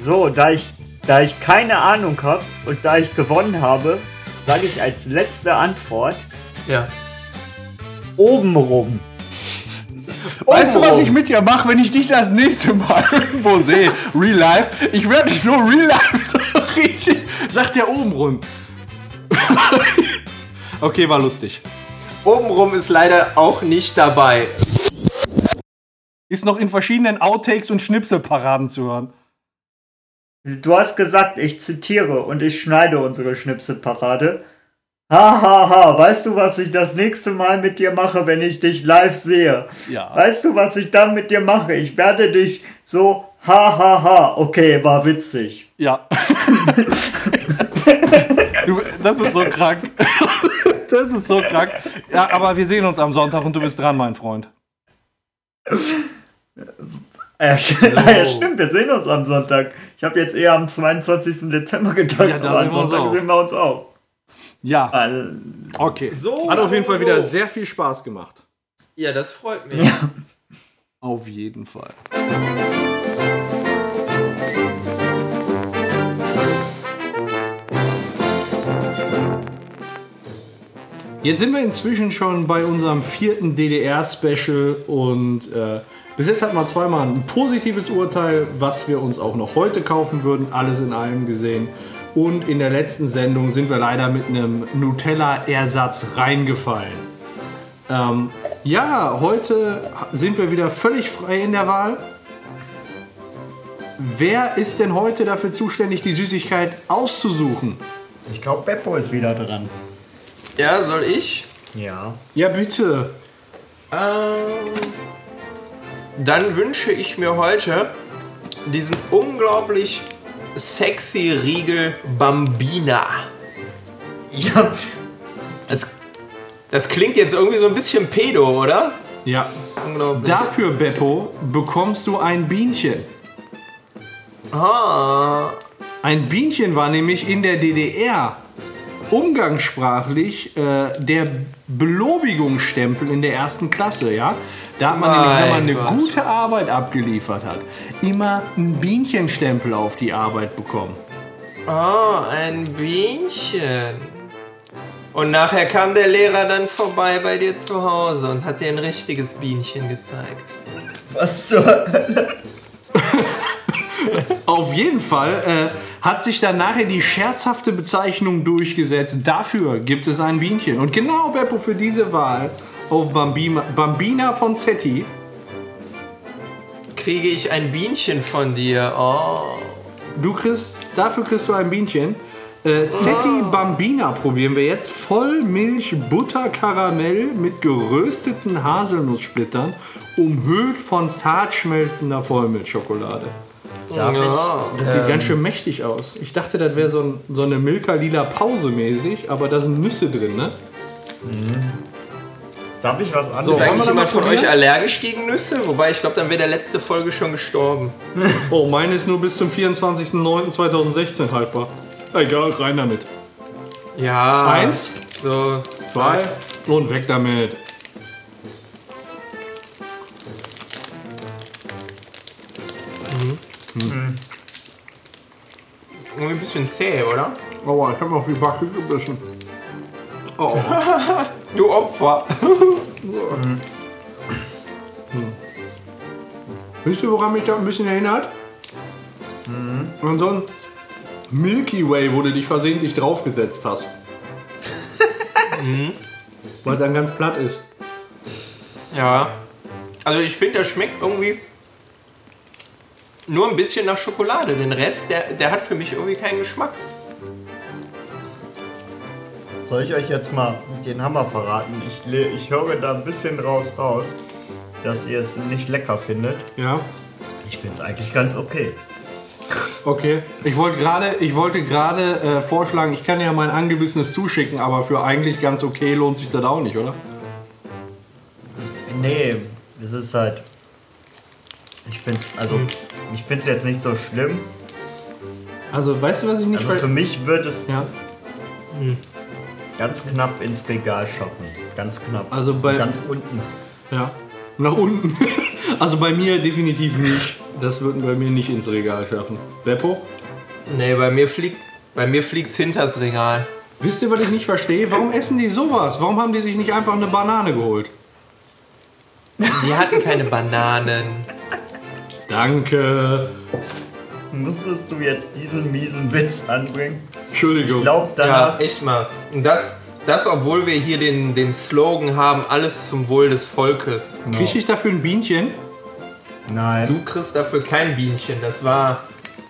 So, da ich, da ich keine Ahnung habe und da ich gewonnen habe, sage ich als letzte Antwort Ja. obenrum. Weißt du, was Obenrum. ich mit dir mache, wenn ich dich das nächste Mal irgendwo sehe? Real Life. Ich werde dich so Real Life so richtig. Sagt der oben rund. okay, war lustig. Obenrum ist leider auch nicht dabei. Ist noch in verschiedenen Outtakes und Schnipselparaden zu hören. Du hast gesagt, ich zitiere und ich schneide unsere Schnipselparade. Ha, ha, ha. Weißt du, was ich das nächste Mal mit dir mache, wenn ich dich live sehe? Ja. Weißt du, was ich dann mit dir mache? Ich werde dich so, ha, ha, ha. Okay, war witzig. Ja. du, das ist so krank. Das ist so krank. Ja, aber wir sehen uns am Sonntag und du bist dran, mein Freund. Äh, ja, stimmt, wir sehen uns am Sonntag. Ich habe jetzt eher am 22. Dezember gedacht, Ja, aber am sehen wir uns Sonntag auch. sehen wir uns auch. Ja, Also, okay. So, Hat auf jeden Fall so. wieder sehr viel Spaß gemacht. Ja, das freut mich. Auf jeden Fall. Jetzt sind wir inzwischen schon bei unserem vierten DDR-Special und äh, bis jetzt hatten wir zweimal ein positives Urteil, was wir uns auch noch heute kaufen würden, alles in allem gesehen. Und in der letzten Sendung sind wir leider mit einem Nutella-Ersatz reingefallen. Ähm, ja, heute sind wir wieder völlig frei in der Wahl. Wer ist denn heute dafür zuständig, die Süßigkeit auszusuchen? ich glaube, Beppo ist wieder dran. Ja, soll ich? Ja. Ja, bitte. Ähm, dann wünsche ich mir heute diesen unglaublich sexy Riegel Bambina. Ja, Das, das klingt jetzt irgendwie so ein bisschen pedo, oder? Ja. Das ist unglaublich. Dafür, Beppo, bekommst du ein Bienchen. Ah, Ein Bienchen war nämlich in der DDR umgangssprachlich äh, der Belobigungsstempel in der ersten Klasse, ja? Da hat man nämlich, wenn man eine Gott. gute Arbeit abgeliefert hat, immer einen Bienchenstempel auf die Arbeit bekommen. ah, ein Bienchen. Und nachher kam der Lehrer dann vorbei bei dir zu Hause und hat dir ein richtiges Bienchen gezeigt. was zur Hölle? Auf jeden Fall äh, hat sich dann nachher die scherzhafte Bezeichnung durchgesetzt. Dafür gibt es ein Bienchen. Und genau, Beppo, für diese Wahl auf Bambina, Bambina von Zetti Kriege ich ein Bienchen von dir? Oh. Du kriegst, dafür kriegst du ein Bienchen. Äh, Zetti Bambina probieren wir jetzt. Vollmilch Butter Karamell mit gerösteten Haselnusssplittern, umhüllt von zart schmelzender Vollmilchschokolade. Darf Ja. Das sieht ganz schön mächtig aus. Ich dachte, das wäre so, ein, so eine Milka-lila Pause mäßig, aber da sind Nüsse drin, ne? Darf ich was So, anderes? Ist wollen wir eigentlich jemand mal von euch allergisch gegen Nüsse? Wobei, ich glaube, dann wäre der letzte Folge schon gestorben. Oh, meine ist nur bis zum 24.09.2016 haltbar. Egal, rein damit. Ja. Eins, So, zwei und weg damit. Irgendwie ein bisschen zäh, oder? Aua, ich habe noch die Backe gebissen. Oh. Du Opfer. Wisst ihr, woran mich das ein bisschen erinnert? An so ein Milky Way, wo du dich versehentlich draufgesetzt hast. Weil es dann ganz platt ist. Ja. Also ich finde, der schmeckt irgendwie nur ein bisschen nach Schokolade. Den Rest, der, der hat für mich irgendwie keinen Geschmack. Soll ich euch jetzt mal den Hammer verraten? Ich, ich höre da ein bisschen draus raus, dass ihr es nicht lecker findet. Ja, Ich finde es eigentlich ganz okay. okay. Ich wollte gerade, ich wollte gerade äh, vorschlagen, ich kann ja mein angebissenes zuschicken, aber für eigentlich ganz okay lohnt sich das auch nicht, oder? Nee, das ist halt. Ich finde es also, ich find's jetzt nicht so schlimm. Also, weißt du, was ich nicht Also für mich wird es ja. ganz knapp ins Regal schaffen. Ganz knapp. Also so bei- ganz unten. Ja, nach unten. Also bei mir definitiv nicht. Das würden bei mir nicht ins Regal schaffen. Beppo? Nee, bei mir fliegt bei mir fliegt's hinters Regal. Wisst ihr, was ich nicht verstehe? Warum essen die sowas? Warum haben die sich nicht einfach eine Banane geholt? Die hatten keine Bananen. Danke. Musstest du jetzt diesen miesen Witz anbringen? Entschuldigung. Ich glaube Ja, danach. echt mal. Und das, das, obwohl wir hier den, den Slogan haben, alles zum Wohl des Volkes. Krieg ich dafür ein Bienchen? Nein. Du kriegst dafür kein Bienchen. Das war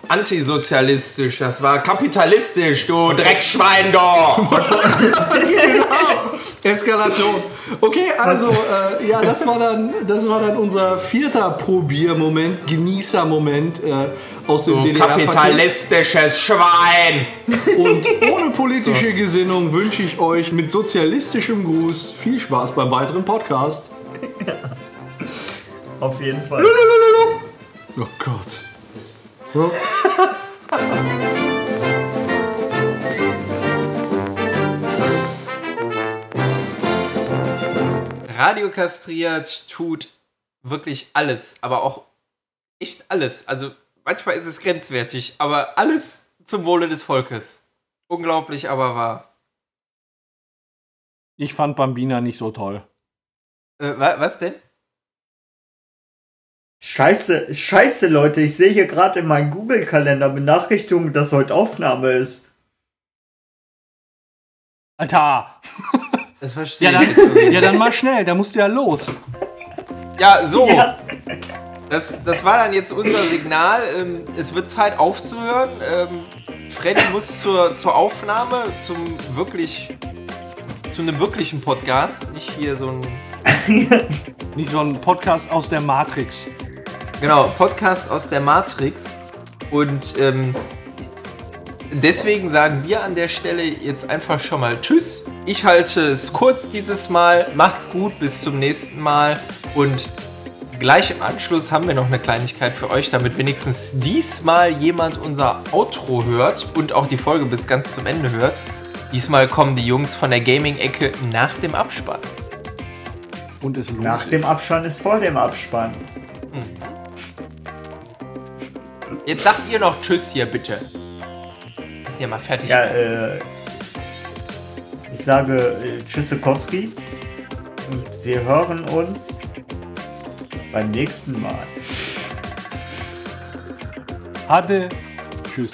antisozialistisch, das war kapitalistisch, du Dreckschwein doch! Eskalation. Okay, also äh, ja, das war dann, das war dann unser vierter Probiermoment, Genießermoment äh, aus dem Du DDR. kapitalistisches Schwein! Und ohne politische Gesinnung wünsche ich euch mit sozialistischem Gruß viel Spaß beim weiteren Podcast. Auf jeden Fall. Oh Gott. Radio kastriert tut wirklich alles, aber auch echt alles. Also manchmal ist es grenzwertig, aber alles zum Wohle des Volkes. Unglaublich, aber wahr. Ich fand Bambina nicht so toll. Äh, wa was denn? Scheiße, scheiße, Leute. Ich sehe hier gerade in meinem Google-Kalender Benachrichtigungen, dass heute Aufnahme ist. Alter! Das verstehe Ja ich dann, ja, dann mal schnell, da musst du ja los. Ja, so. Ja. Das, das war dann jetzt unser Signal. Ähm, es wird Zeit aufzuhören. Ähm, Freddy muss zur, zur Aufnahme, zum wirklich, zu einem wirklichen Podcast. Nicht hier so ein, Nicht so ein Podcast aus der Matrix. genau, Podcast aus der Matrix. Und ähm, deswegen sagen wir an der Stelle jetzt einfach schon mal Tschüss. Ich halte es kurz dieses Mal. Macht's gut, bis zum nächsten Mal. Und Gleich im Anschluss haben wir noch eine Kleinigkeit für euch, damit wenigstens diesmal jemand unser Outro hört und auch die Folge bis ganz zum Ende hört. Diesmal kommen die Jungs von der Gaming-Ecke nach dem Abspann. Und es lohnt Nach sich. dem Abspann ist vor dem Abspann. Jetzt sagt ihr noch Tschüss hier, bitte. Müssen ja mal fertig Ja, äh, ich sage äh, Tschüssikowski und wir hören uns beim nächsten Mal. Hatte. Tschüss.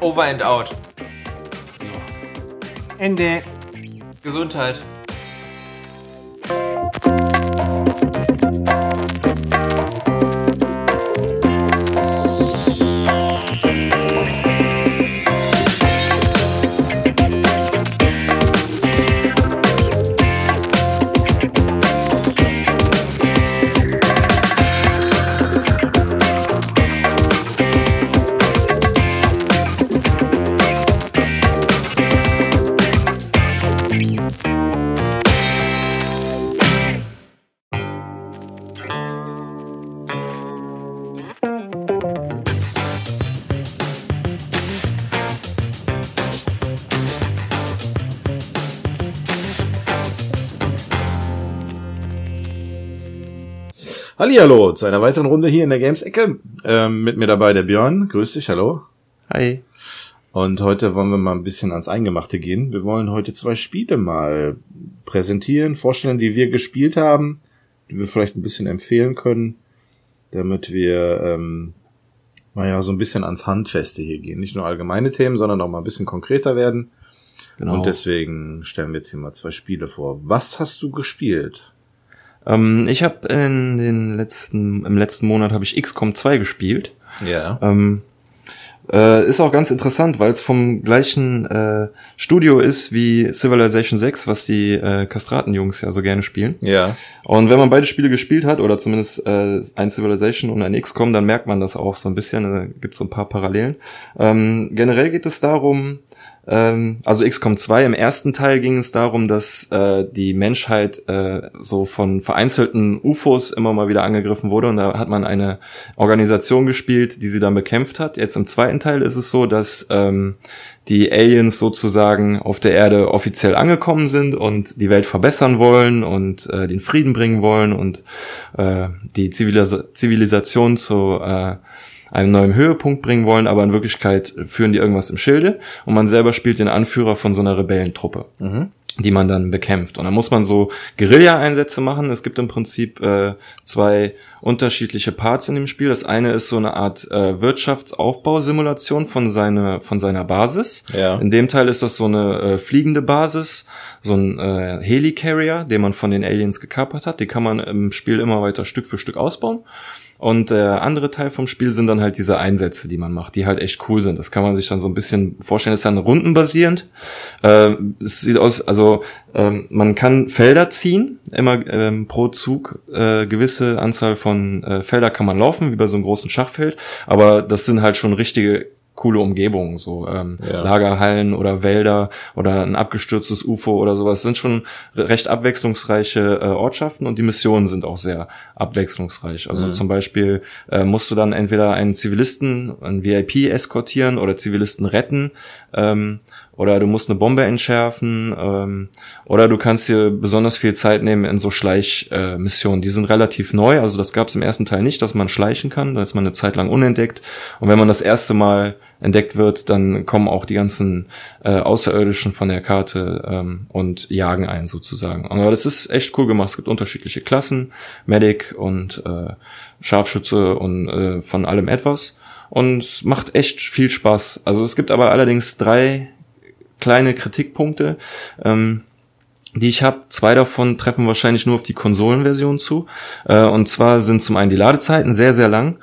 Over and out. Ende. Gesundheit. Hallihallo zu einer weiteren Runde hier in der Games-Ecke. Ähm, mit mir dabei der Björn. Grüß dich, hallo. Hi. Und heute wollen wir mal ein bisschen ans Eingemachte gehen. Wir wollen heute zwei Spiele mal präsentieren, vorstellen, die wir gespielt haben, die wir vielleicht ein bisschen empfehlen können, damit wir, ähm, naja, so ein bisschen ans Handfeste hier gehen. Nicht nur allgemeine Themen, sondern auch mal ein bisschen konkreter werden. Genau. Und deswegen stellen wir jetzt hier mal zwei Spiele vor. Was hast du gespielt? Ähm, ich habe in den letzten, im letzten Monat habe ich XCOM 2 gespielt. Ja. Ähm, äh, ist auch ganz interessant, weil es vom gleichen äh, Studio ist wie Civilization 6, was die äh, Kastratenjungs ja so gerne spielen. Ja. Und wenn man beide Spiele gespielt hat, oder zumindest äh, ein Civilization und ein XCOM, dann merkt man das auch so ein bisschen. Da gibt so ein paar Parallelen. Ähm, generell geht es darum, ähm, also XCOM 2, im ersten Teil ging es darum, dass äh, die Menschheit äh, so von vereinzelten UFOs immer mal wieder angegriffen wurde und da hat man eine Organisation gespielt, die sie dann bekämpft hat. Jetzt im zweiten Teil ist es so, dass ähm, die Aliens sozusagen auf der Erde offiziell angekommen sind und die Welt verbessern wollen und äh, den Frieden bringen wollen und äh, die Zivilis Zivilisation zu äh, einem neuen Höhepunkt bringen wollen, aber in Wirklichkeit führen die irgendwas im Schilde und man selber spielt den Anführer von so einer Rebellentruppe. die man dann bekämpft. Und dann muss man so Guerilla-Einsätze machen. Es gibt im Prinzip äh, zwei unterschiedliche Parts in dem Spiel. Das eine ist so eine Art äh, Wirtschaftsaufbausimulation von seiner von seiner Basis. Ja. In dem Teil ist das so eine äh, fliegende Basis, so ein äh, Helicarrier, den man von den Aliens gekapert hat. Die kann man im Spiel immer weiter Stück für Stück ausbauen. Und der andere Teil vom Spiel sind dann halt diese Einsätze, die man macht, die halt echt cool sind. Das kann man sich dann so ein bisschen vorstellen. Das ist dann rundenbasierend. Äh, es sieht aus, also ähm, man kann Felder ziehen, immer ähm, pro Zug äh, gewisse Anzahl von äh, Felder kann man laufen, wie bei so einem großen Schachfeld. Aber das sind halt schon richtige coole Umgebungen, so ähm, Ja. Lagerhallen oder Wälder oder ein abgestürztes UFO oder sowas. Das sind schon recht abwechslungsreiche äh, Ortschaften und die Missionen sind auch sehr abwechslungsreich. Also zum Beispiel äh, musst du dann entweder einen Zivilisten, einen VIP eskortieren oder Zivilisten retten. Ähm, oder du musst eine Bombe entschärfen, ähm, oder du kannst dir besonders viel Zeit nehmen in so Schleichmissionen. Äh, die sind relativ neu, also das gab es im ersten Teil nicht, dass man schleichen kann, da ist man eine Zeit lang unentdeckt. Und wenn man das erste Mal entdeckt wird, dann kommen auch die ganzen äh, Außerirdischen von der Karte ähm, und jagen ein sozusagen. Aber das ist echt cool gemacht. Es gibt unterschiedliche Klassen, Medic und äh, Scharfschütze und äh, von allem etwas. Und macht echt viel Spaß. Also es gibt aber allerdings drei kleine Kritikpunkte, ähm, die ich habe. Zwei davon treffen wahrscheinlich nur auf die Konsolenversion zu. Äh, und zwar sind zum einen die Ladezeiten sehr, sehr lang.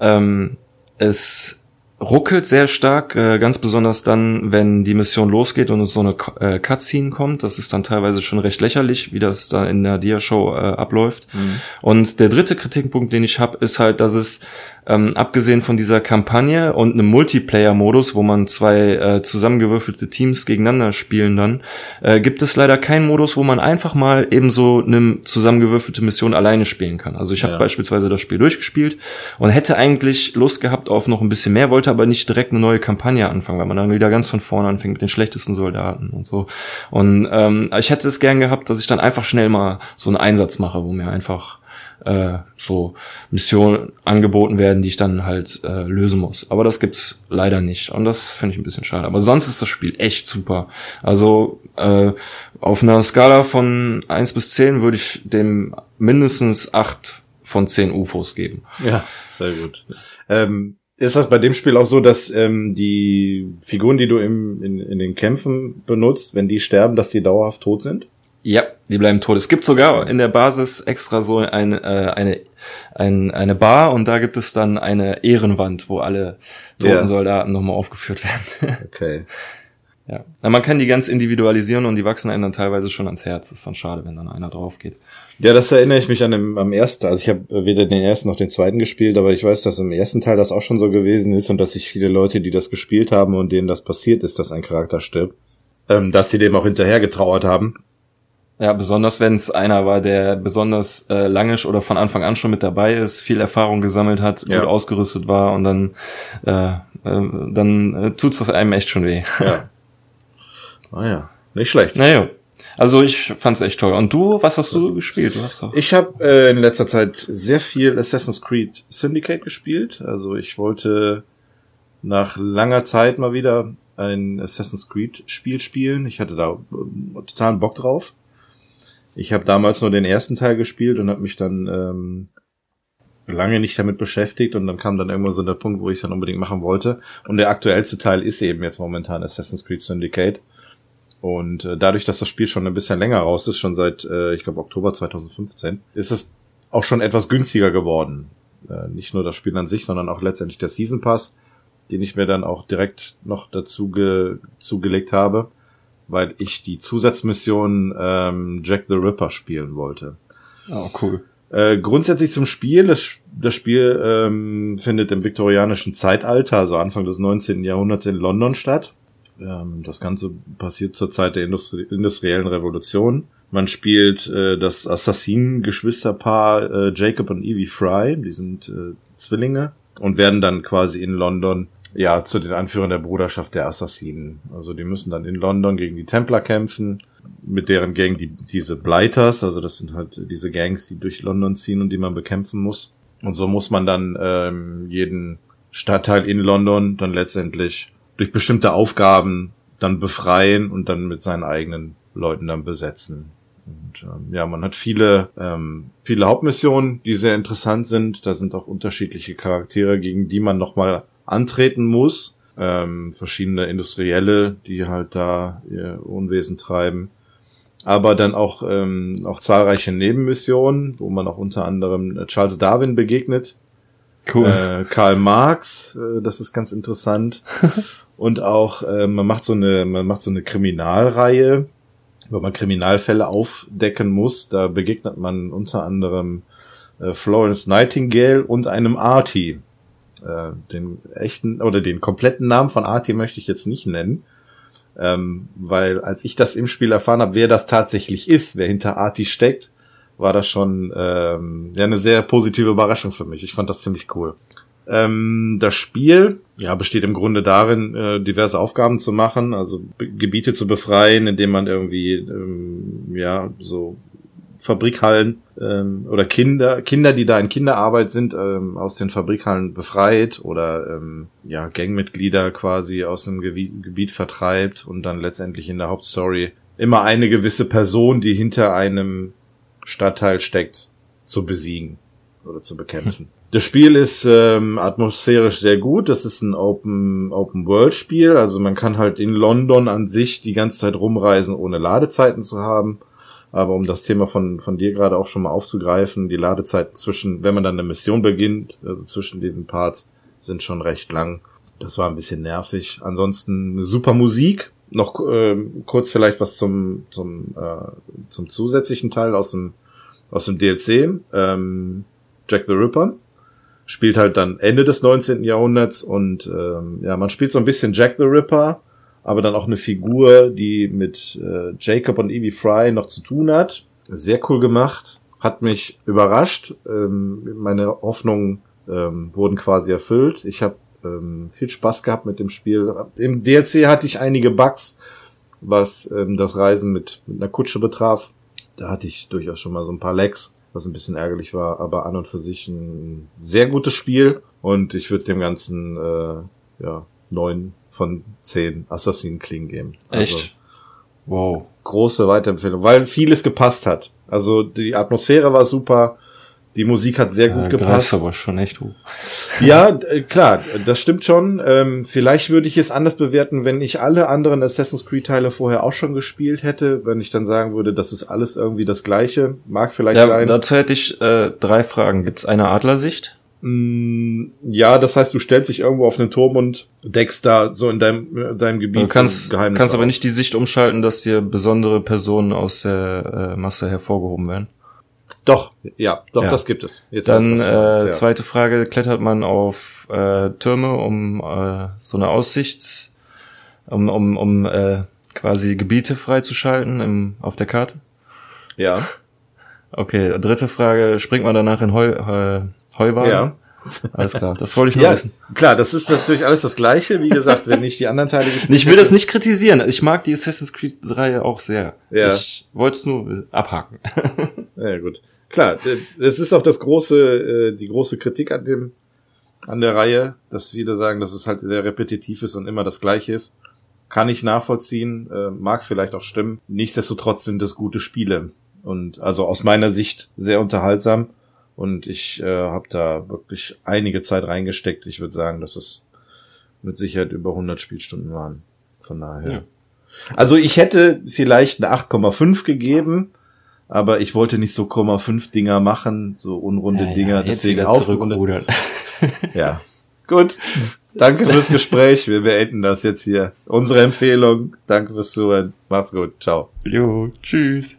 Ähm, es ruckelt sehr stark, äh, ganz besonders dann, wenn die Mission losgeht und es so eine äh, Cutscene kommt. Das ist dann teilweise schon recht lächerlich, wie das da in der Dia-Show äh, abläuft. Und der dritte Kritikpunkt, den ich habe, ist halt, dass es ähm, abgesehen von dieser Kampagne und einem Multiplayer-Modus, wo man zwei äh, zusammengewürfelte Teams gegeneinander spielen dann, äh, gibt es leider keinen Modus, wo man einfach mal eben so eine zusammengewürfelte Mission alleine spielen kann. Also ich habe Ja. beispielsweise das Spiel durchgespielt und hätte eigentlich Lust gehabt auf noch ein bisschen mehr, wollte aber nicht direkt eine neue Kampagne anfangen, weil man dann wieder ganz von vorne anfängt mit den schlechtesten Soldaten und so. Und ähm, ich hätte es gern gehabt, dass ich dann einfach schnell mal so einen Einsatz mache, wo mir einfach äh, so Missionen angeboten werden, die ich dann halt äh, lösen muss. Aber das gibt's leider nicht und das finde ich ein bisschen schade. Aber sonst ist das Spiel echt super. Also äh, auf einer Skala von 1 bis 10 würde ich dem mindestens 8 von 10 UFOs geben. Ja, sehr gut. Ähm, ist das bei dem Spiel auch so, dass ähm, die Figuren, die du im, in, in den Kämpfen benutzt, wenn die sterben, dass die dauerhaft tot sind? Ja, die bleiben tot. Es gibt sogar in der Basis extra so ein, äh, eine, ein, eine Bar und da gibt es dann eine Ehrenwand, wo alle toten Ja. Soldaten nochmal aufgeführt werden. Okay. Ja. Aber man kann die ganz individualisieren und die wachsen einem dann teilweise schon ans Herz. Das ist dann schade, wenn dann einer drauf geht. Ja, das erinnere ich mich an dem, am ersten. Also ich habe weder den ersten noch den zweiten gespielt, aber ich weiß, dass im ersten Teil das auch schon so gewesen ist und dass sich viele Leute, die das gespielt haben und denen das passiert ist, dass ein Charakter stirbt, ähm, dass sie dem auch hinterher getrauert haben. Ja, besonders wenn es einer war, der besonders äh, lange oder von Anfang an schon mit dabei ist, viel Erfahrung gesammelt hat, Ja. gut ausgerüstet war und dann, äh, äh, dann äh, tut's das einem echt schon weh. Ja. ah ja, nicht schlecht. naja, also ich fand's echt toll. Und du, was hast du gespielt? Du hast doch. Ich habe äh, in letzter Zeit sehr viel Assassin's Creed Syndicate gespielt. Also ich wollte nach langer Zeit mal wieder ein Assassin's Creed Spiel spielen. Ich hatte da äh, totalen Bock drauf. Ich habe damals nur den ersten Teil gespielt und habe mich dann ähm, lange nicht damit beschäftigt und dann kam dann irgendwann so der Punkt, wo ich es dann unbedingt machen wollte. Und der aktuellste Teil ist eben jetzt momentan Assassin's Creed Syndicate. Und äh, dadurch, dass das Spiel schon ein bisschen länger raus ist, schon seit, äh, ich glaube, Oktober 2015, ist es auch schon etwas günstiger geworden. Äh, nicht nur das Spiel an sich, sondern auch letztendlich der Season Pass, den ich mir dann auch direkt noch dazu ge zugelegt habe, weil ich die Zusatzmission ähm, Jack the Ripper spielen wollte. Oh, cool. Äh, grundsätzlich zum Spiel. Das, das Spiel ähm, findet im viktorianischen Zeitalter, also Anfang des 19. Jahrhunderts in London statt. Ähm, das Ganze passiert zur Zeit der Industri industriellen Revolution. Man spielt äh, das Assassinen-Geschwisterpaar äh, Jacob und Evie Fry, die sind äh, Zwillinge und werden dann quasi in London ja zu den Anführern der Bruderschaft der Assassinen. Also die müssen dann in London gegen die Templer kämpfen, mit deren Gang die diese Blighters, also das sind halt diese Gangs, die durch London ziehen und die man bekämpfen muss. Und so muss man dann ähm, jeden Stadtteil in London dann letztendlich durch bestimmte Aufgaben dann befreien und dann mit seinen eigenen Leuten dann besetzen. Und ähm, ja, man hat viele, ähm, viele Hauptmissionen, die sehr interessant sind. Da sind auch unterschiedliche Charaktere, gegen die man nochmal antreten muss. Ähm, verschiedene Industrielle, die halt da ihr Unwesen treiben. aber dann auch, ähm, auch zahlreiche Nebenmissionen, wo man auch unter anderem äh, Charles Darwin begegnet, Cool. äh, Karl Marx, äh, das ist ganz interessant. Und auch, äh, man macht so eine, man macht so eine Kriminalreihe, wo man Kriminalfälle aufdecken muss. Da begegnet man unter anderem äh, Florence Nightingale und einem Artie. Äh, den echten oder den kompletten Namen von Artie möchte ich jetzt nicht nennen. Ähm, weil als ich das im Spiel erfahren habe, wer das tatsächlich ist, wer hinter Artie steckt, war das schon ähm, ja eine sehr positive Überraschung für mich. Ich fand das ziemlich cool. Ähm, das Spiel ja besteht im Grunde darin, äh, diverse Aufgaben zu machen, also Gebiete zu befreien, indem man irgendwie ähm, ja so Fabrikhallen ähm, oder Kinder, Kinder, die da in Kinderarbeit sind, ähm, aus den Fabrikhallen befreit oder ähm, ja Gangmitglieder quasi aus dem Gebiet, Gebiet vertreibt und dann letztendlich in der Hauptstory immer eine gewisse Person, die hinter einem Stadtteil steckt, zu besiegen oder zu bekämpfen. Das Spiel ist ähm, atmosphärisch sehr gut. Das ist ein Open Open World Spiel, also man kann halt in London an sich die ganze Zeit rumreisen, ohne Ladezeiten zu haben. Aber um das Thema von von dir gerade auch schon mal aufzugreifen, die Ladezeiten zwischen, wenn man dann eine Mission beginnt, also zwischen diesen Parts, sind schon recht lang. Das war ein bisschen nervig. Ansonsten super Musik. Noch ähm, kurz vielleicht was zum zum äh, zum zusätzlichen Teil aus dem aus dem DLC. Ähm, Jack the Ripper spielt halt dann Ende des 19. Jahrhunderts und ähm, ja, man spielt so ein bisschen Jack the Ripper, aber dann auch eine Figur, die mit äh, Jacob und Evie Fry noch zu tun hat. Sehr cool gemacht, hat mich überrascht. Ähm, meine Hoffnungen ähm, wurden quasi erfüllt. Ich habe ähm, viel Spaß gehabt mit dem Spiel. Im DLC hatte ich einige Bugs, was ähm, das Reisen mit, mit einer Kutsche betraf. Da hatte ich durchaus schon mal so ein paar Lags was ein bisschen ärgerlich war, aber an und für sich ein sehr gutes Spiel und ich würde dem Ganzen äh, ja neun von zehn Assassin Klingen geben. Also, Echt? Wow. Große Weiterempfehlung, weil vieles gepasst hat. Also die Atmosphäre war super, die Musik hat sehr gut Ja, gepasst. greifst aber schon echt hoch. Ja, äh, klar, das stimmt schon. Ähm, vielleicht würde ich es anders bewerten, wenn ich alle anderen Assassin's Creed Teile vorher auch schon gespielt hätte, wenn ich dann sagen würde, das ist alles irgendwie das gleiche. Mag vielleicht Ja, sein. dazu hätte ich äh, drei Fragen. Gibt's eine Adlersicht? Mm, Ja, das heißt, du stellst dich irgendwo auf einen Turm und deckst da so in deinem, äh, deinem Gebiet Du kannst, Geheimnis kannst aber nicht die Sicht umschalten, dass dir besondere Personen aus der äh, Masse hervorgehoben werden. Doch, ja, doch, Ja. das gibt es. Jetzt Dann äh, zweite Frage, klettert man auf äh, Türme, um äh, so eine Aussichts, um, um, um äh, quasi Gebiete freizuschalten im, auf der Karte? Ja, Okay, dritte Frage, springt man danach in Heu, äh, Heuwagen? ja. Alles klar, das wollte ich nur Ja, wissen. klar, das ist natürlich alles das Gleiche. Wie gesagt, wenn ich die anderen Teile gespielt Ich will das hätte- nicht kritisieren. Ich mag die Assassin's Creed-Reihe auch sehr. Ja. Ich wollte es nur abhaken. Ja, gut. Klar, das ist auch das große, äh, die große Kritik an dem, an der Reihe, dass viele sagen, dass es halt sehr repetitiv ist und immer das Gleiche ist. Kann ich nachvollziehen, äh, mag vielleicht auch stimmen. Nichtsdestotrotz sind das gute Spiele. Und also aus meiner Sicht sehr unterhaltsam. Und ich äh, habe da wirklich einige Zeit reingesteckt. Ich würde sagen, dass es mit Sicherheit über 100 Spielstunden waren. Von daher. Ja. Also ich hätte vielleicht eine 8,5 gegeben, aber ich wollte nicht so 0,5 Dinger machen, so unrunde Dinger, jetzt deswegen zurückrudern. Ja. Gut. Danke fürs Gespräch. Wir beenden das jetzt hier. Unsere Empfehlung. Danke fürs Zuhören. Macht's gut. Ciao. Jo, tschüss.